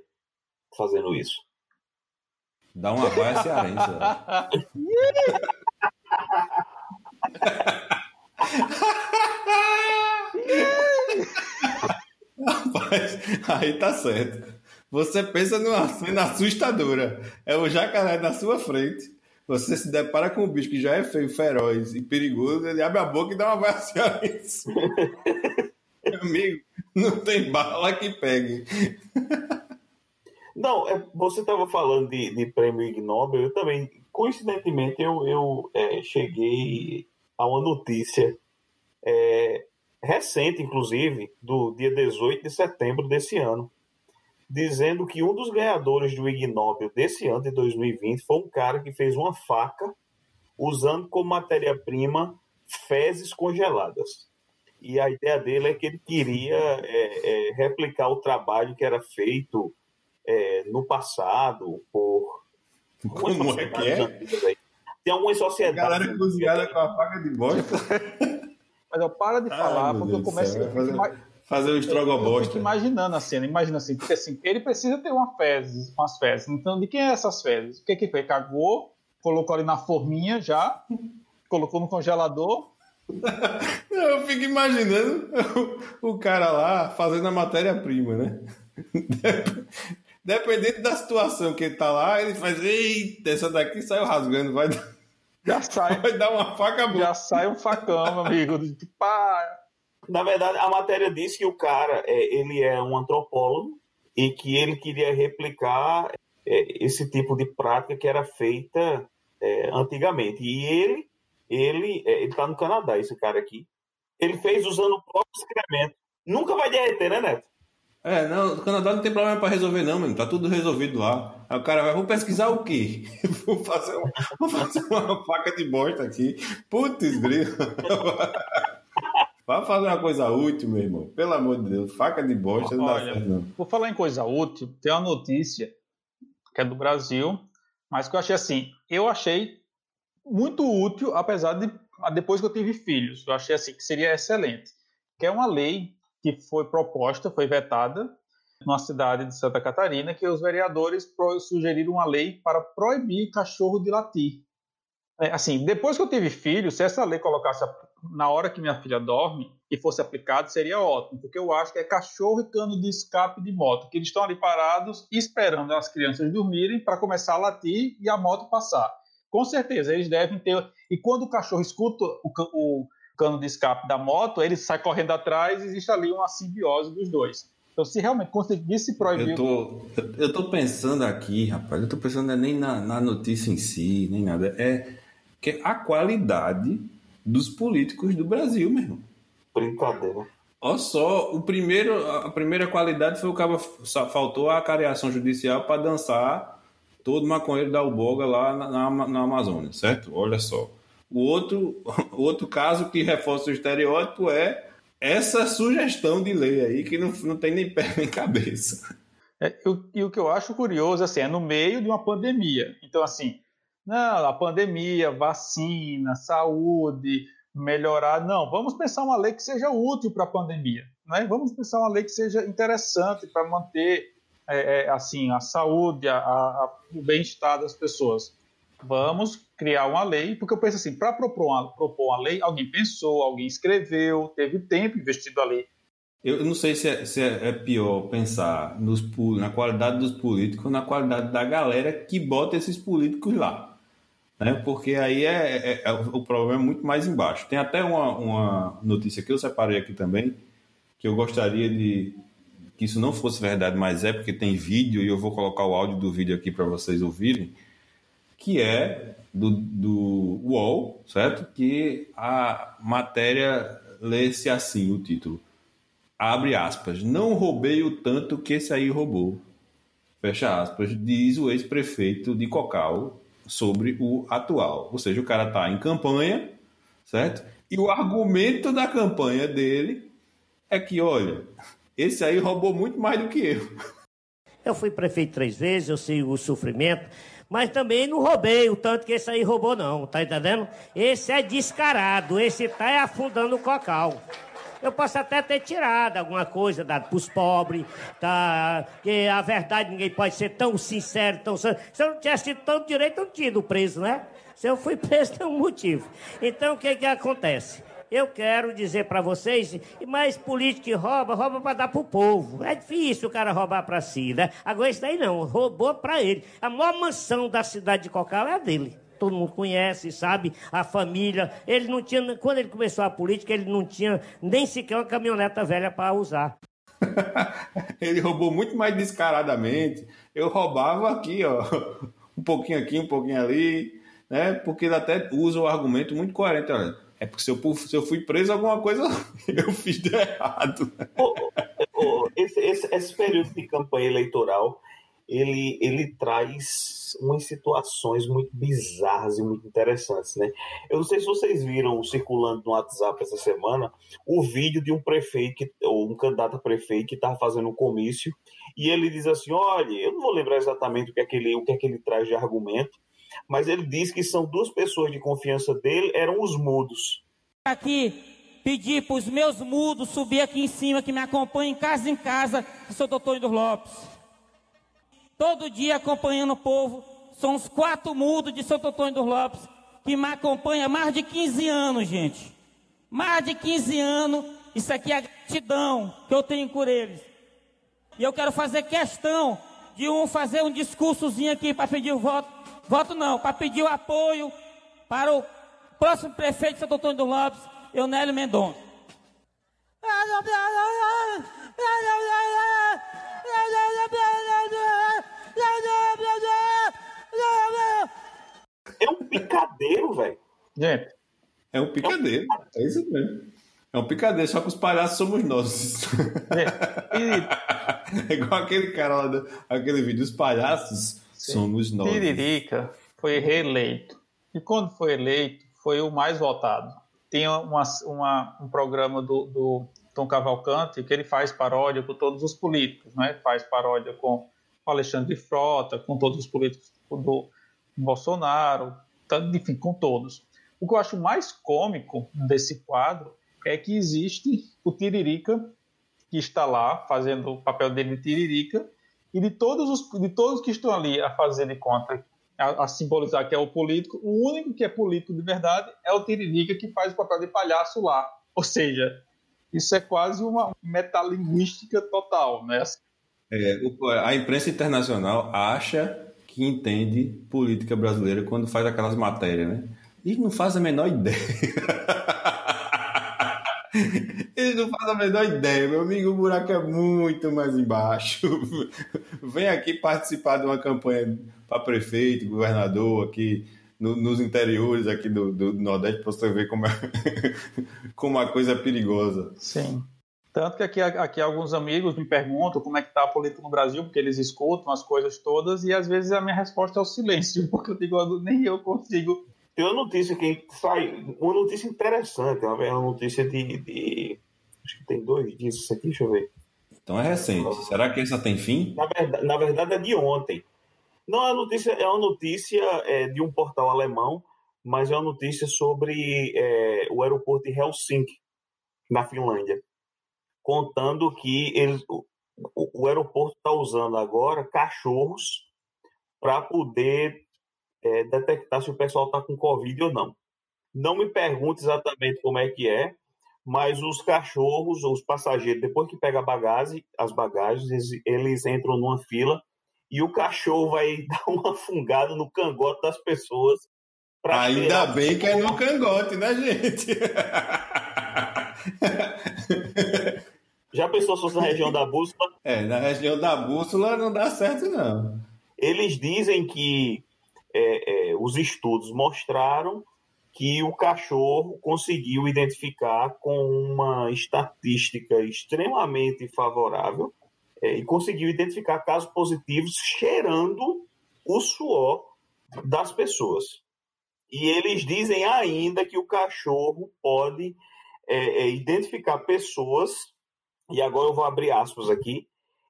fazendo isso? Dá uma vaia cearense. ó. Rapaz, aí tá certo. Você pensa numa cena assustadora. É o jacaré na sua frente. Você se depara com um bicho que já é feio, feroz e perigoso. Ele abre a boca e dá uma cearense. <laughs> Meu amigo, não tem bala que pegue. Não, é, você estava falando de, de prêmio Ig Nobel, eu também, coincidentemente, eu, eu é, cheguei a uma notícia é, recente, inclusive, do dia 18 de setembro desse ano, dizendo que um dos ganhadores do Ig Nobel desse ano, de 2020, foi um cara que fez uma faca usando como matéria-prima fezes congeladas. E a ideia dele é que ele queria é, é, replicar o trabalho que era feito é, no passado por. Como é que é? Tem algumas sociedades. A galera cozinhada com a faca de bosta. Mas eu para de falar, Ai, porque eu começo vai fazer- eu estrogobosta. fico imaginando a cena, imagina assim, porque assim, ele precisa ter uma fezes, umas fezes. Então, de quem é essas fezes? O que que foi? Cagou, colocou ali na forminha já, colocou no congelador. <laughs> Eu fico imaginando o, o cara lá fazendo a matéria-prima, né? <laughs> Dependendo da situação que ele tá lá, ele faz, eita, essa daqui saiu rasgando, vai, dar- Já sai, <laughs> vai dar uma faca boa. já sai um facão, meu amigo. de- Pá, Na verdade, a matéria diz que o cara é, ele é um antropólogo e que ele queria replicar é, esse tipo de prática que era feita é, antigamente. E ele ele é, está no Canadá, esse cara aqui. Ele fez usando o próprio excremento. Nunca vai derreter, né, Neto? É, não, o Canadá não tem problema pra resolver, não, mano. Tá tudo resolvido lá. Aí o cara vai, vou pesquisar o quê? <laughs> vou, fazer uma, vou fazer uma faca de bosta aqui. Putz, grilo. <laughs> Vai fazer uma coisa útil, meu irmão. Pelo amor de Deus. Faca de bosta não dá Olha, certo, não. Por falar em coisa útil, tem uma notícia que é do Brasil, mas que eu achei assim, eu achei muito útil, apesar de depois que eu tive filhos, eu achei assim que seria excelente, que é uma lei que foi proposta, foi vetada na cidade de Santa Catarina, que os vereadores sugeriram uma lei para proibir cachorro de latir. É, assim, depois que eu tive filho, se essa lei colocasse na hora que minha filha dorme e fosse aplicado, seria ótimo, porque eu acho que é cachorro e cano de escape de moto, que eles estão ali parados esperando as crianças dormirem para começar a latir e a moto passar. Com certeza, eles devem ter. E quando o cachorro escuta o, o cano de escape da moto, ele sai correndo atrás e existe ali uma simbiose dos dois. Então, se realmente conseguisse proibir. Eu tô, eu tô pensando aqui, rapaz, eu tô pensando é nem na, na notícia em si, nem nada. É que a qualidade dos políticos do Brasil, meu irmão. Brincadeira. Olha só, o primeiro, a primeira qualidade foi o cara só faltou a careação judicial para dançar todo maconheiro da Uboga lá na, na, na Amazônia, certo? Olha só. O outro, o <laughs> outro caso que reforça o estereótipo é essa sugestão de lei aí que não, não tem nem pé nem cabeça. É, eu- e o que eu acho curioso assim, é no meio de uma pandemia. Então, assim, não, a pandemia, vacina, saúde, melhorar. Não, vamos pensar uma lei que seja útil para a pandemia. Né? Vamos pensar uma lei que seja interessante para manter é, é, assim, a saúde, a- a- o bem-estar das pessoas. Vamos criar uma lei, porque eu penso assim, para propor uma, propor uma lei, alguém pensou, alguém escreveu, teve tempo investido ali. Eu não sei se é, se é- é pior pensar nos, na qualidade dos políticos na qualidade da galera que bota esses políticos lá. Né? Porque aí é, é- é- o problema é muito mais embaixo. Tem até uma, uma notícia que eu separei aqui também, que eu gostaria de que isso não fosse verdade, mas é porque tem vídeo e eu vou colocar o áudio do vídeo aqui para vocês ouvirem, que é do, do UOL, certo? Que a matéria lê-se assim, o título abre aspas, não roubei o tanto que esse aí roubou. Fecha aspas, diz o ex-prefeito de Cocal sobre o atual. Ou seja, o cara está em campanha, certo? E o argumento da campanha dele é que, olha, esse aí roubou muito mais do que eu. Eu fui prefeito três vezes, eu sei o sofrimento, mas também não roubei o tanto que esse aí roubou, não, tá entendendo? Esse é descarado, esse tá afundando o cocal. Eu posso até ter tirado alguma coisa dado pros pobres, tá? Que a verdade ninguém pode ser tão sincero, tão Se eu não tivesse tido tanto direito, eu não tinha ido preso, né? Se eu fui <laughs> preso, tem um motivo. Então, o que que acontece? Eu quero dizer para vocês, mas político que rouba, rouba para dar pro povo. É difícil o cara roubar para si, né? Agora isso daí não, roubou para ele. A maior mansão da cidade de Cocal é a dele. Todo mundo conhece, sabe? A família. Ele não tinha, quando ele começou a política, ele não tinha nem sequer uma caminhoneta velha para usar. <laughs> Ele roubou muito mais descaradamente. Eu roubava aqui, ó, <laughs> um pouquinho aqui, um pouquinho ali, né? Porque ele até usa o argumento muito coerente. Olha, é porque se eu, se eu fui preso, alguma coisa <laughs> eu fiz de errado. Esse, esse- esse período de campanha eleitoral, ele, ele traz umas situações muito bizarras e muito interessantes, né? Eu não sei se vocês viram circulando no WhatsApp essa semana o vídeo de um prefeito, ou um candidato a prefeito que estava fazendo um comício e ele diz assim, olha, eu não vou lembrar exatamente o que é que ele, o que é que ele traz de argumento, mas ele diz que são duas pessoas de confiança dele, eram os mudos. Aqui, pedir para os meus mudos subir aqui em cima, que me acompanhem em casa em casa, que sou doutor Indo Lopes. Todo dia acompanhando o povo, são os quatro mudos de Santo Antônio dos Lopes, que me acompanham há mais de 15 anos, gente. Mais de 15 anos, isso aqui é a gratidão que eu tenho por eles. E eu quero fazer questão de um fazer um discursozinho aqui para pedir o voto. Voto não, para pedir o apoio para o próximo prefeito de Santo Antônio dos Lopes, Eunélio Mendonça. <laughs> É um picadeiro, velho. Gente. É um picadeiro. É isso mesmo. É um picadeiro, só que os palhaços somos nós. <laughs> É, igual aquele cara lá, do, aquele vídeo, os palhaços Sim. somos nós. Tiririca foi reeleito. E quando foi eleito, foi o mais votado. Tem uma, uma, um programa do, do Tom Cavalcante que ele faz paródia com todos os políticos, né? Faz paródia com o Alexandre Frota, com todos os políticos do Bolsonaro, enfim, com todos. O que eu acho mais cômico desse quadro é que existe o Tiririca, que está lá fazendo o papel dele de Tiririca, e de todos os de todos que estão ali a fazer de conta, a, a, simbolizar que é o político, o único que é político de verdade é o Tiririca, que faz o papel de palhaço lá. Ou seja, isso é quase uma metalinguística total, né? É, a imprensa internacional acha que entende política brasileira quando faz aquelas matérias, né? E não faz a menor ideia. <laughs> Eles não fazem a menor ideia, meu amigo. O buraco é muito mais embaixo. <laughs> Vem aqui participar de uma campanha para prefeito, governador, aqui no, nos interiores aqui do, do Nordeste, para você ver como, é, <laughs> como a coisa é perigosa. Sim. Tanto que aqui, aqui alguns amigos me perguntam como é que está a política no Brasil, porque eles escutam as coisas todas e às vezes a minha resposta é o silêncio, <laughs> porque eu digo, nem eu consigo tem uma notícia que sai, uma notícia interessante, uma, uma notícia de, de, Acho que tem dois dias isso aqui, deixa eu ver. Então é recente. Será que essa tem fim? Na verdade, na verdade é de ontem. Não, a notícia é uma notícia é, de um portal alemão, mas é uma notícia sobre é, o aeroporto de Helsinki, na Finlândia, contando que eles, o, o aeroporto está usando agora cachorros para poder é, detectar se o pessoal está com Covid ou não. Não me pergunte exatamente como é que é, mas os cachorros, os passageiros, depois que pega a bagagem, as bagagens, eles, eles entram numa fila e o cachorro vai <laughs> dar uma fungada no cangote das pessoas. Ainda bem que é no cangote, né, gente? <laughs> <laughs> Já pensou se fosse na região da bússola? É, na região da bússola não dá certo, não. Eles dizem que é, é, os estudos mostraram que o cachorro conseguiu identificar com uma estatística extremamente favorável é, e conseguiu identificar casos positivos cheirando o suor das pessoas. E eles dizem ainda que o cachorro pode é, é, identificar pessoas, e agora eu vou abrir aspas aqui,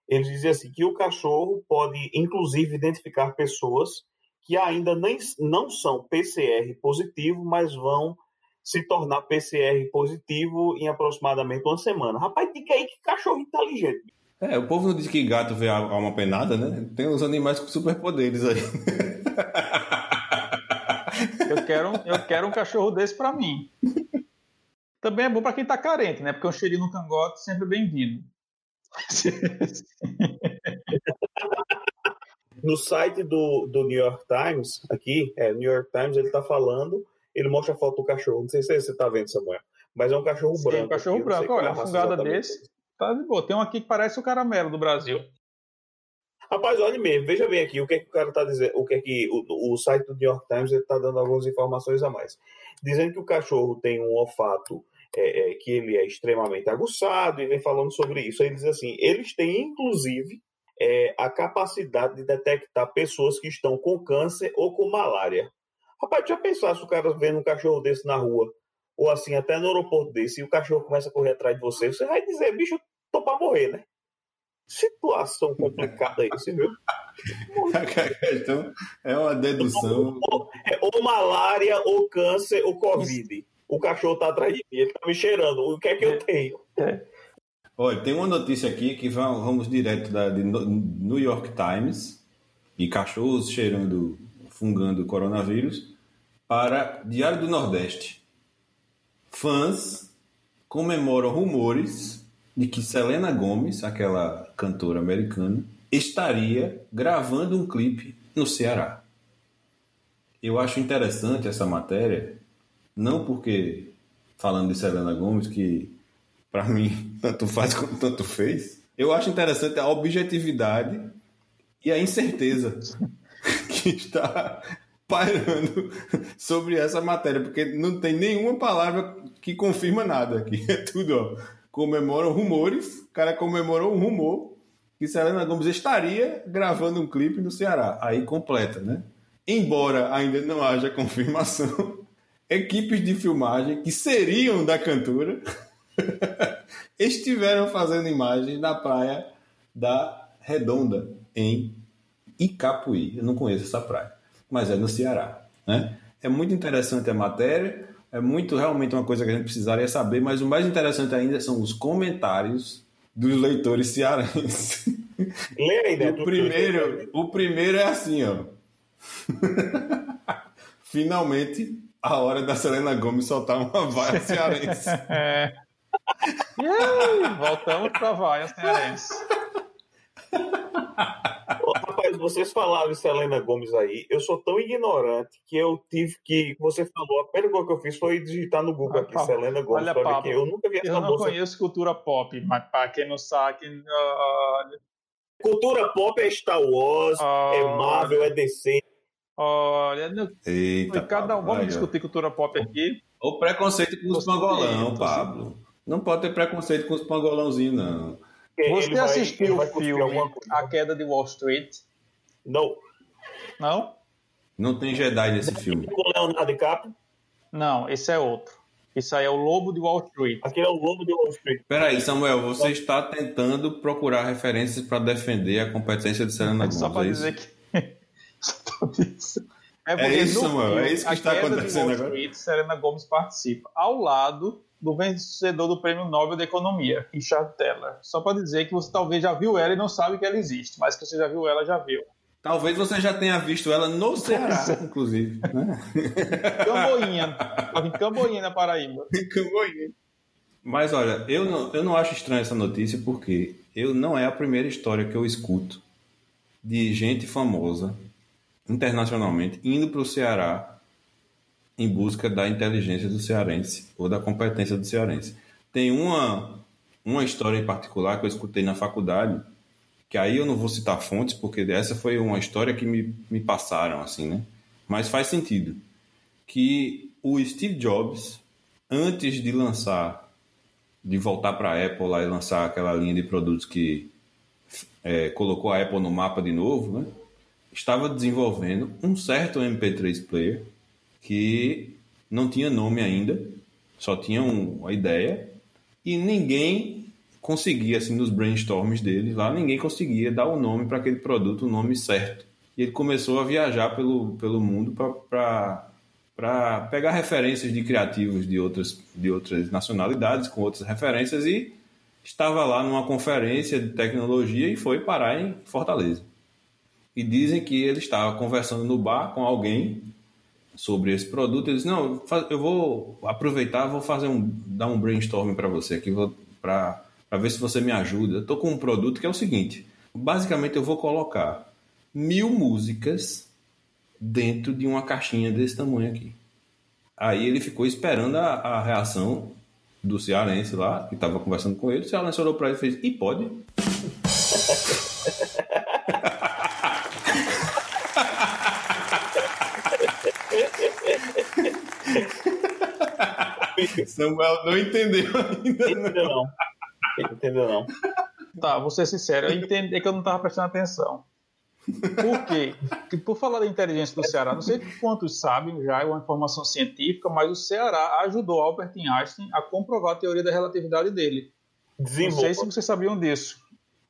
eles dizem assim que o cachorro pode, inclusive, identificar pessoas que ainda nem, não são PCR positivo, mas vão se tornar PCR positivo em aproximadamente uma semana. Rapaz, diga aí que cachorro inteligente. É, o povo não diz que gato vê alma penada, né? Tem uns animais com superpoderes aí. eu, quero, eu quero um cachorro desse para mim. <laughs> Também é bom para quem tá carente, né? Porque um cheirinho no cangote sempre bem-vindo. <laughs> No site do, do New York Times, aqui, é, New York Times, ele está falando, ele mostra a foto do cachorro. Não sei se você está vendo, Samuel, mas é um cachorro Sim, branco. um cachorro aqui, branco. Olha, uma fungada desse, tá de boa. Tem um aqui que parece o caramelo do Brasil. Rapaz, olha mesmo, veja bem aqui o que é que o cara está dizendo, o que é que o, o site do New York Times está dando algumas informações a mais. Dizendo que o cachorro tem um olfato é, é, que ele é extremamente aguçado e vem falando sobre isso. Aí ele diz assim, eles têm inclusive é a capacidade de detectar pessoas que estão com câncer ou com malária. Rapaz, já pensar se o cara vendo um cachorro desse na rua, ou assim, até no aeroporto desse, e o cachorro começa a correr atrás de você, você vai dizer, bicho, tô pra morrer, né? Situação complicada isso, viu? <laughs> então, é uma dedução. Ou, ou malária, ou câncer, ou Covid. O cachorro tá atrás de mim, ele tá me cheirando. O que é que eu tenho? Olha, tem uma notícia aqui que vamos direto da de New York Times e cachorros cheirando, fungando coronavírus para Diário do Nordeste. Fãs comemoram rumores de que Selena Gomes, aquela cantora americana, estaria gravando um clipe no Ceará. Eu acho interessante essa matéria, não porque, falando de Selena Gomes, que para mim <laughs> tanto faz quanto tanto fez, eu acho interessante a objetividade e a incerteza <laughs> que está pairando sobre essa matéria, porque não tem nenhuma palavra que confirma nada aqui. <laughs> É tudo, ó. Comemoram rumores, o cara comemorou um rumor que Selena Gomes estaria gravando um clipe no Ceará. Aí completa, né? Embora ainda não haja confirmação, equipes de filmagem que seriam da cantora <laughs> estiveram fazendo imagens na praia da Redonda, em Icapuí. Eu não conheço essa praia, mas é no Ceará. Né? É muito interessante a matéria, é muito realmente uma coisa que a gente precisaria saber, mas o mais interessante ainda são os comentários dos leitores cearenses. Lê <laughs> né? O primeiro, o primeiro é assim, ó. <laughs> Finalmente, a hora da Selena Gomes soltar uma <laughs> vaia cearense. É. Voltamos para a vaia cearense. Ô, rapaz, vocês falaram de Selena Gomes aí. Eu sou tão ignorante que eu tive que. Você falou, a primeira coisa que eu fiz foi digitar no Google Ah, aqui, Pablo, Selena Gomes. olha, pra Pablo, eu nunca vi essa Eu não moça. conheço cultura pop, mas para quem não sabe, ah, Cultura pop é Star Wars, é Marvel, é DC. Olha, não- Eita, cada um, Pablo, vamos aí, ó. discutir cultura pop aqui. O preconceito com os pangolão, tô Pablo. Não pode ter preconceito com os pangolãozinhos, não. Você assistiu o filme A Queda de Wall Street? Não. Não? Não tem Jedi nesse filme. Com Leonardo DiCaprio? Não, esse é outro. Isso aí é o Lobo de Wall Street. Aquele é o Lobo de Wall Street. Peraí, Samuel, você está tentando procurar referências para defender a competência de Selena Gomes, Só para é isso? dizer que. É porque isso, no Samuel, é isso que está de acontecendo agora? Street, Serena Gomes participa, ao lado do vencedor do Prêmio Nobel da Economia, Richard Teller. Só para dizer que você talvez já viu ela e não sabe que ela existe, mas que você já viu ela, já viu. Talvez você já tenha visto ela no Ceará, <laughs> inclusive. Né? <laughs> Camboinha. Em Camboinha, na Paraíba. <laughs> Mas olha, eu não, eu não acho estranha essa notícia porque eu não é a primeira história que eu escuto de gente famosa internacionalmente indo para o Ceará em busca da inteligência do cearense ou da competência do cearense. Tem uma, uma história em particular que eu escutei na faculdade, que aí eu não vou citar fontes, porque essa foi uma história que me, me passaram, assim, né? Mas faz sentido. Que o Steve Jobs, antes de lançar, de voltar para a Apple lá e lançar aquela linha de produtos que é, colocou a Apple no mapa de novo, né? Estava desenvolvendo um certo MP3 player que não tinha nome ainda, só tinha um- uma ideia e ninguém conseguia, assim, nos brainstorms dele lá, ninguém conseguia dar o nome para aquele produto, o nome certo. E ele começou a viajar pelo, pelo mundo para pegar referências de criativos de outras, de outras nacionalidades, com outras referências, e estava lá numa conferência de tecnologia e foi parar em Fortaleza. E dizem que ele estava conversando no bar com alguém sobre esse produto. Ele disse: Não, eu vou aproveitar, vou fazer um, dar um brainstorming para você aqui, para ver se você me ajuda. Eu estou com um produto que é o seguinte: basicamente, eu vou colocar mil músicas dentro de uma caixinha desse tamanho aqui. Aí ele ficou esperando a, a reação do cearense lá, que estava conversando com ele. O cearense olhou para ele e fez: E pode? <laughs> <laughs> Samuel não entendeu ainda. Entendeu não. Entendeu não. Tá, vou ser sincero, eu entendi que eu não estava prestando atenção. Por quê? Porque, por falar da inteligência do Ceará, não sei quantos sabem já, é uma informação científica, mas o Ceará ajudou Albert Einstein a comprovar a teoria da relatividade dele. Não sei se vocês sabiam disso.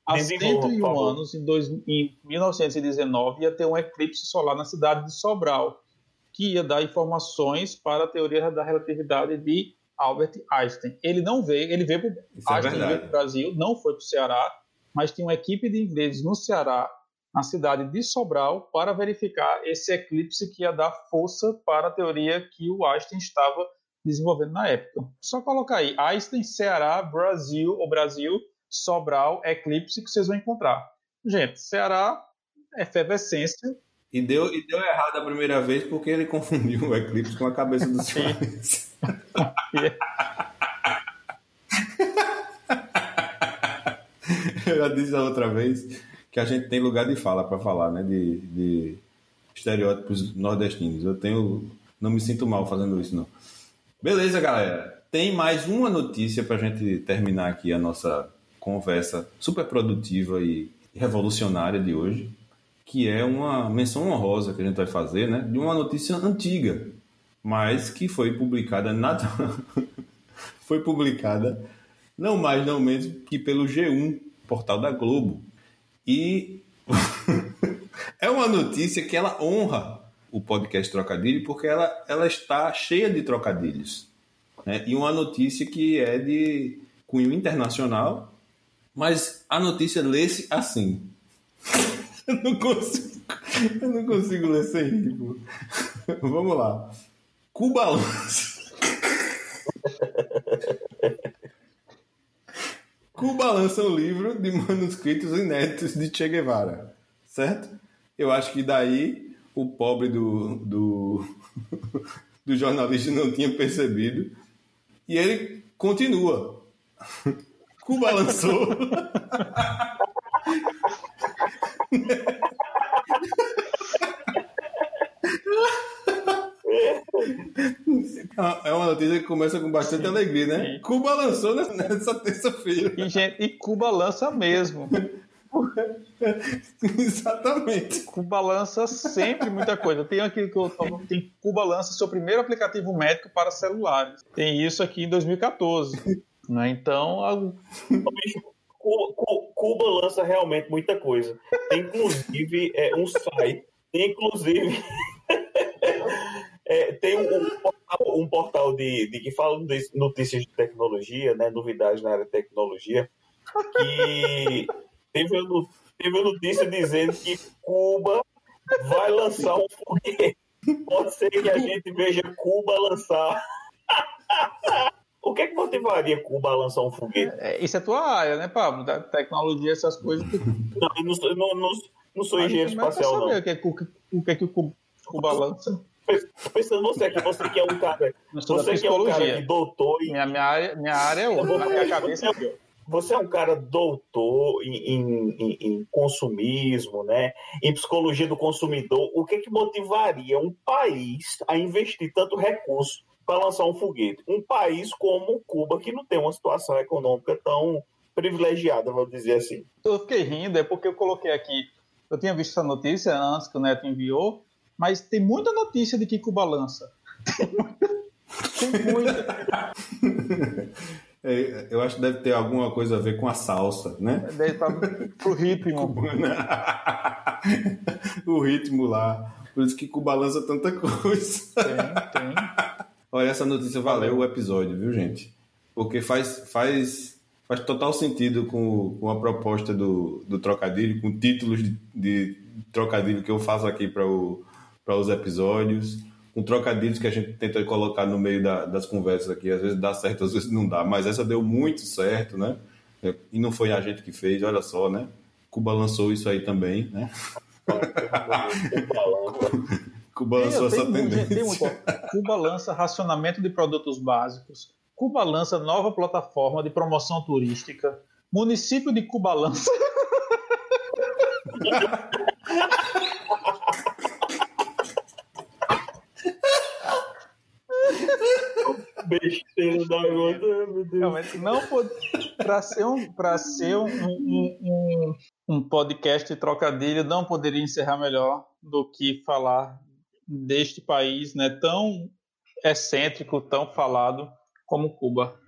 Há Desenvolva, por 101 favor. anos, em, dois, em 1919, ia ter um eclipse solar na cidade de Sobral, que ia dar informações para a teoria da relatividade de Albert Einstein. Ele não veio, ele veio para é o Brasil, não foi para o Ceará, mas tinha uma equipe de ingleses no Ceará, na cidade de Sobral, para verificar esse eclipse que ia dar força para a teoria que o Einstein estava desenvolvendo na época. Só colocar aí, Einstein, Ceará, Brasil, ou Brasil, Sobral, eclipse, que vocês vão encontrar. Gente, Ceará, efervescência, E deu, e deu errado a primeira vez porque ele confundiu o eclipse com a cabeça do Soares. <laughs> Eu já disse a outra vez que a gente tem lugar de fala para falar, né? De, de estereótipos nordestinos. Eu tenho. Não me sinto mal fazendo isso, não. Beleza, galera. Tem mais uma notícia para a gente terminar aqui a nossa conversa super produtiva e revolucionária de hoje, que é uma menção honrosa que a gente vai fazer, né? De uma notícia antiga, mas que foi publicada nada <laughs> foi publicada não mais não menos que pelo G1, portal da Globo. E <laughs> é uma notícia que ela honra o podcast Trocadilho porque ela, ela está cheia de trocadilhos. né? E uma notícia que é de cunho internacional, mas a notícia lê-se assim. Eu não consigo, eu não consigo ler sem rir. pô. Vamos lá. Cuba lança. Cuba lança um livro de manuscritos inéditos de Che Guevara, certo? Eu acho que daí o pobre do, do, do jornalista não tinha percebido. E ele continua. Cuba lançou. É uma notícia que começa com bastante alegria, né? Cuba lançou nessa- terça-feira. E, gente, e Cuba lança mesmo. <laughs> Exatamente. Cuba lança sempre muita coisa. Tem aqui que eu tomo, tem Cuba lança seu primeiro aplicativo médico para celulares. Tem isso aqui em 2014. Né? Então, a- Cuba lança realmente muita coisa. Tem inclusive é, um site, tem inclusive <laughs> é, tem um, um portal, um portal de, de que fala de notícias de tecnologia, né, novidades na área de tecnologia, que teve uma, teve notícia dizendo que Cuba vai lançar um foguete. Pode ser que a gente veja Cuba lançar. <laughs> O que é que motivaria Cuba a lançar um foguete? é, isso é tua área, né, Pablo? Da tecnologia, essas coisas. Não, eu não, sou- não, não, não sou engenheiro Mas espacial, não. O que é que, o que, é que o Cuba, lança? Pensando você aqui, você que é um cara. Você que é um cara que doutor em. Minha, minha, área, minha área é outra. Minha cabeça é outra. Você é um cara doutor em, em- em- em consumismo, né? Em psicologia do consumidor. O que, que motivaria um país a investir tanto recurso para lançar um foguete? Um país como Cuba, que não tem uma situação econômica tão privilegiada, vamos dizer assim. Eu fiquei rindo, é porque eu coloquei aqui. Eu tinha visto essa notícia antes que o Neto enviou, mas tem muita notícia de que Cuba lança. <laughs> Tem muita. <laughs> É, eu acho que deve ter alguma coisa a ver com a salsa, né? Daí tá pro ritmo. <laughs> o ritmo lá. Por isso que Cuba lança tanta coisa. Tem, tem. Olha, essa notícia valeu o episódio, viu, gente? Porque faz, faz, faz total sentido com, com a proposta do, do trocadilho, com títulos de, de trocadilho que eu faço aqui para os episódios, com trocadilhos que a gente tenta colocar no meio da- das conversas aqui. Às vezes dá certo, às vezes não dá, mas essa deu muito certo, né? E não foi a gente que fez, olha só, né? Cuba lançou isso aí também, né? Cuba lançou essa muito- tendência. tem muito. Cuba lança racionamento de produtos básicos. Cuba lança nova plataforma de promoção turística. Município de Cuba lança. Besteira da gota, meu Deus. Realmente não, pod- Para ser, um, pra ser um, um, um, um podcast de trocadilho, não poderia encerrar melhor do que falar deste país né, tão excêntrico, tão falado como Cuba.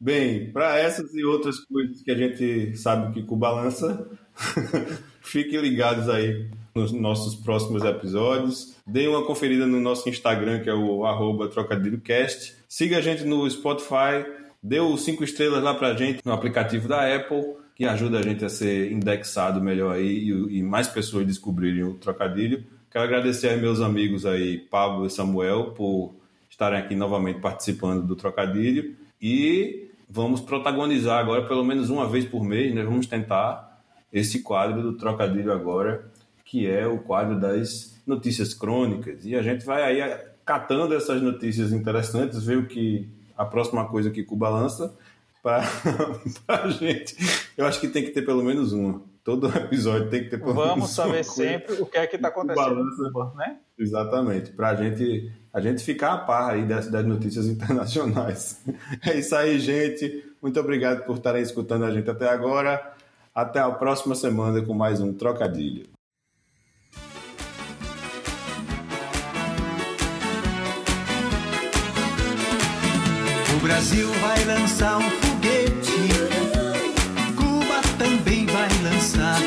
Bem, para essas e outras coisas que a gente sabe que Cuba lança, <laughs> fiquem ligados aí nos nossos próximos episódios. Deem uma conferida no nosso Instagram, que é o arroba trocadilhocast. Siga a gente no Spotify, dê os cinco estrelas lá pra gente no aplicativo da Apple, que ajuda a gente a ser indexado melhor aí e, e mais pessoas descobrirem o trocadilho. Quero agradecer aos meus amigos aí, Pablo e Samuel, por estarem aqui novamente participando do trocadilho. E vamos protagonizar agora, pelo menos uma vez por mês, né? Vamos tentar esse quadro do trocadilho agora, que é o quadro das notícias crônicas. E a gente vai aí catando essas notícias interessantes, ver o que a próxima coisa que Cuba lança para <laughs> a gente. Eu acho que tem que ter pelo menos uma. Todo <laughs> episódio tem que ter pelo Vamos menos saber sempre o que é que está acontecendo Cuba, né? Exatamente, para a gente, a gente ficar a par aí das, das notícias <laughs> internacionais. É isso aí, gente. Muito obrigado por estarem escutando a gente até agora. Até a próxima semana com mais um Trocadilho. O Brasil vai lançar um também vai lançar.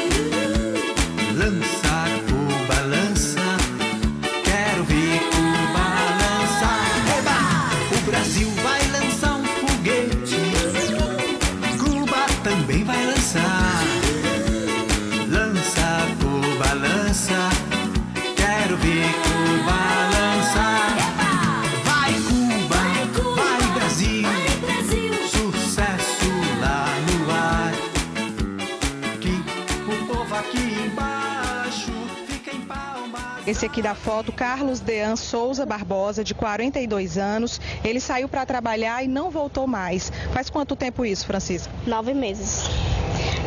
Esse aqui da foto, Carlos Dean Souza Barbosa, de 42 anos. Ele saiu para trabalhar e não voltou mais. Faz quanto tempo isso, Francisco? Nove meses.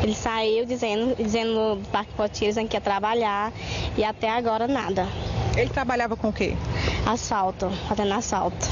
Ele saiu dizendo, dizendo no Parque Poteiros que ia trabalhar e até agora nada. Ele trabalhava com o quê? Asfalto, fazendo asfalto.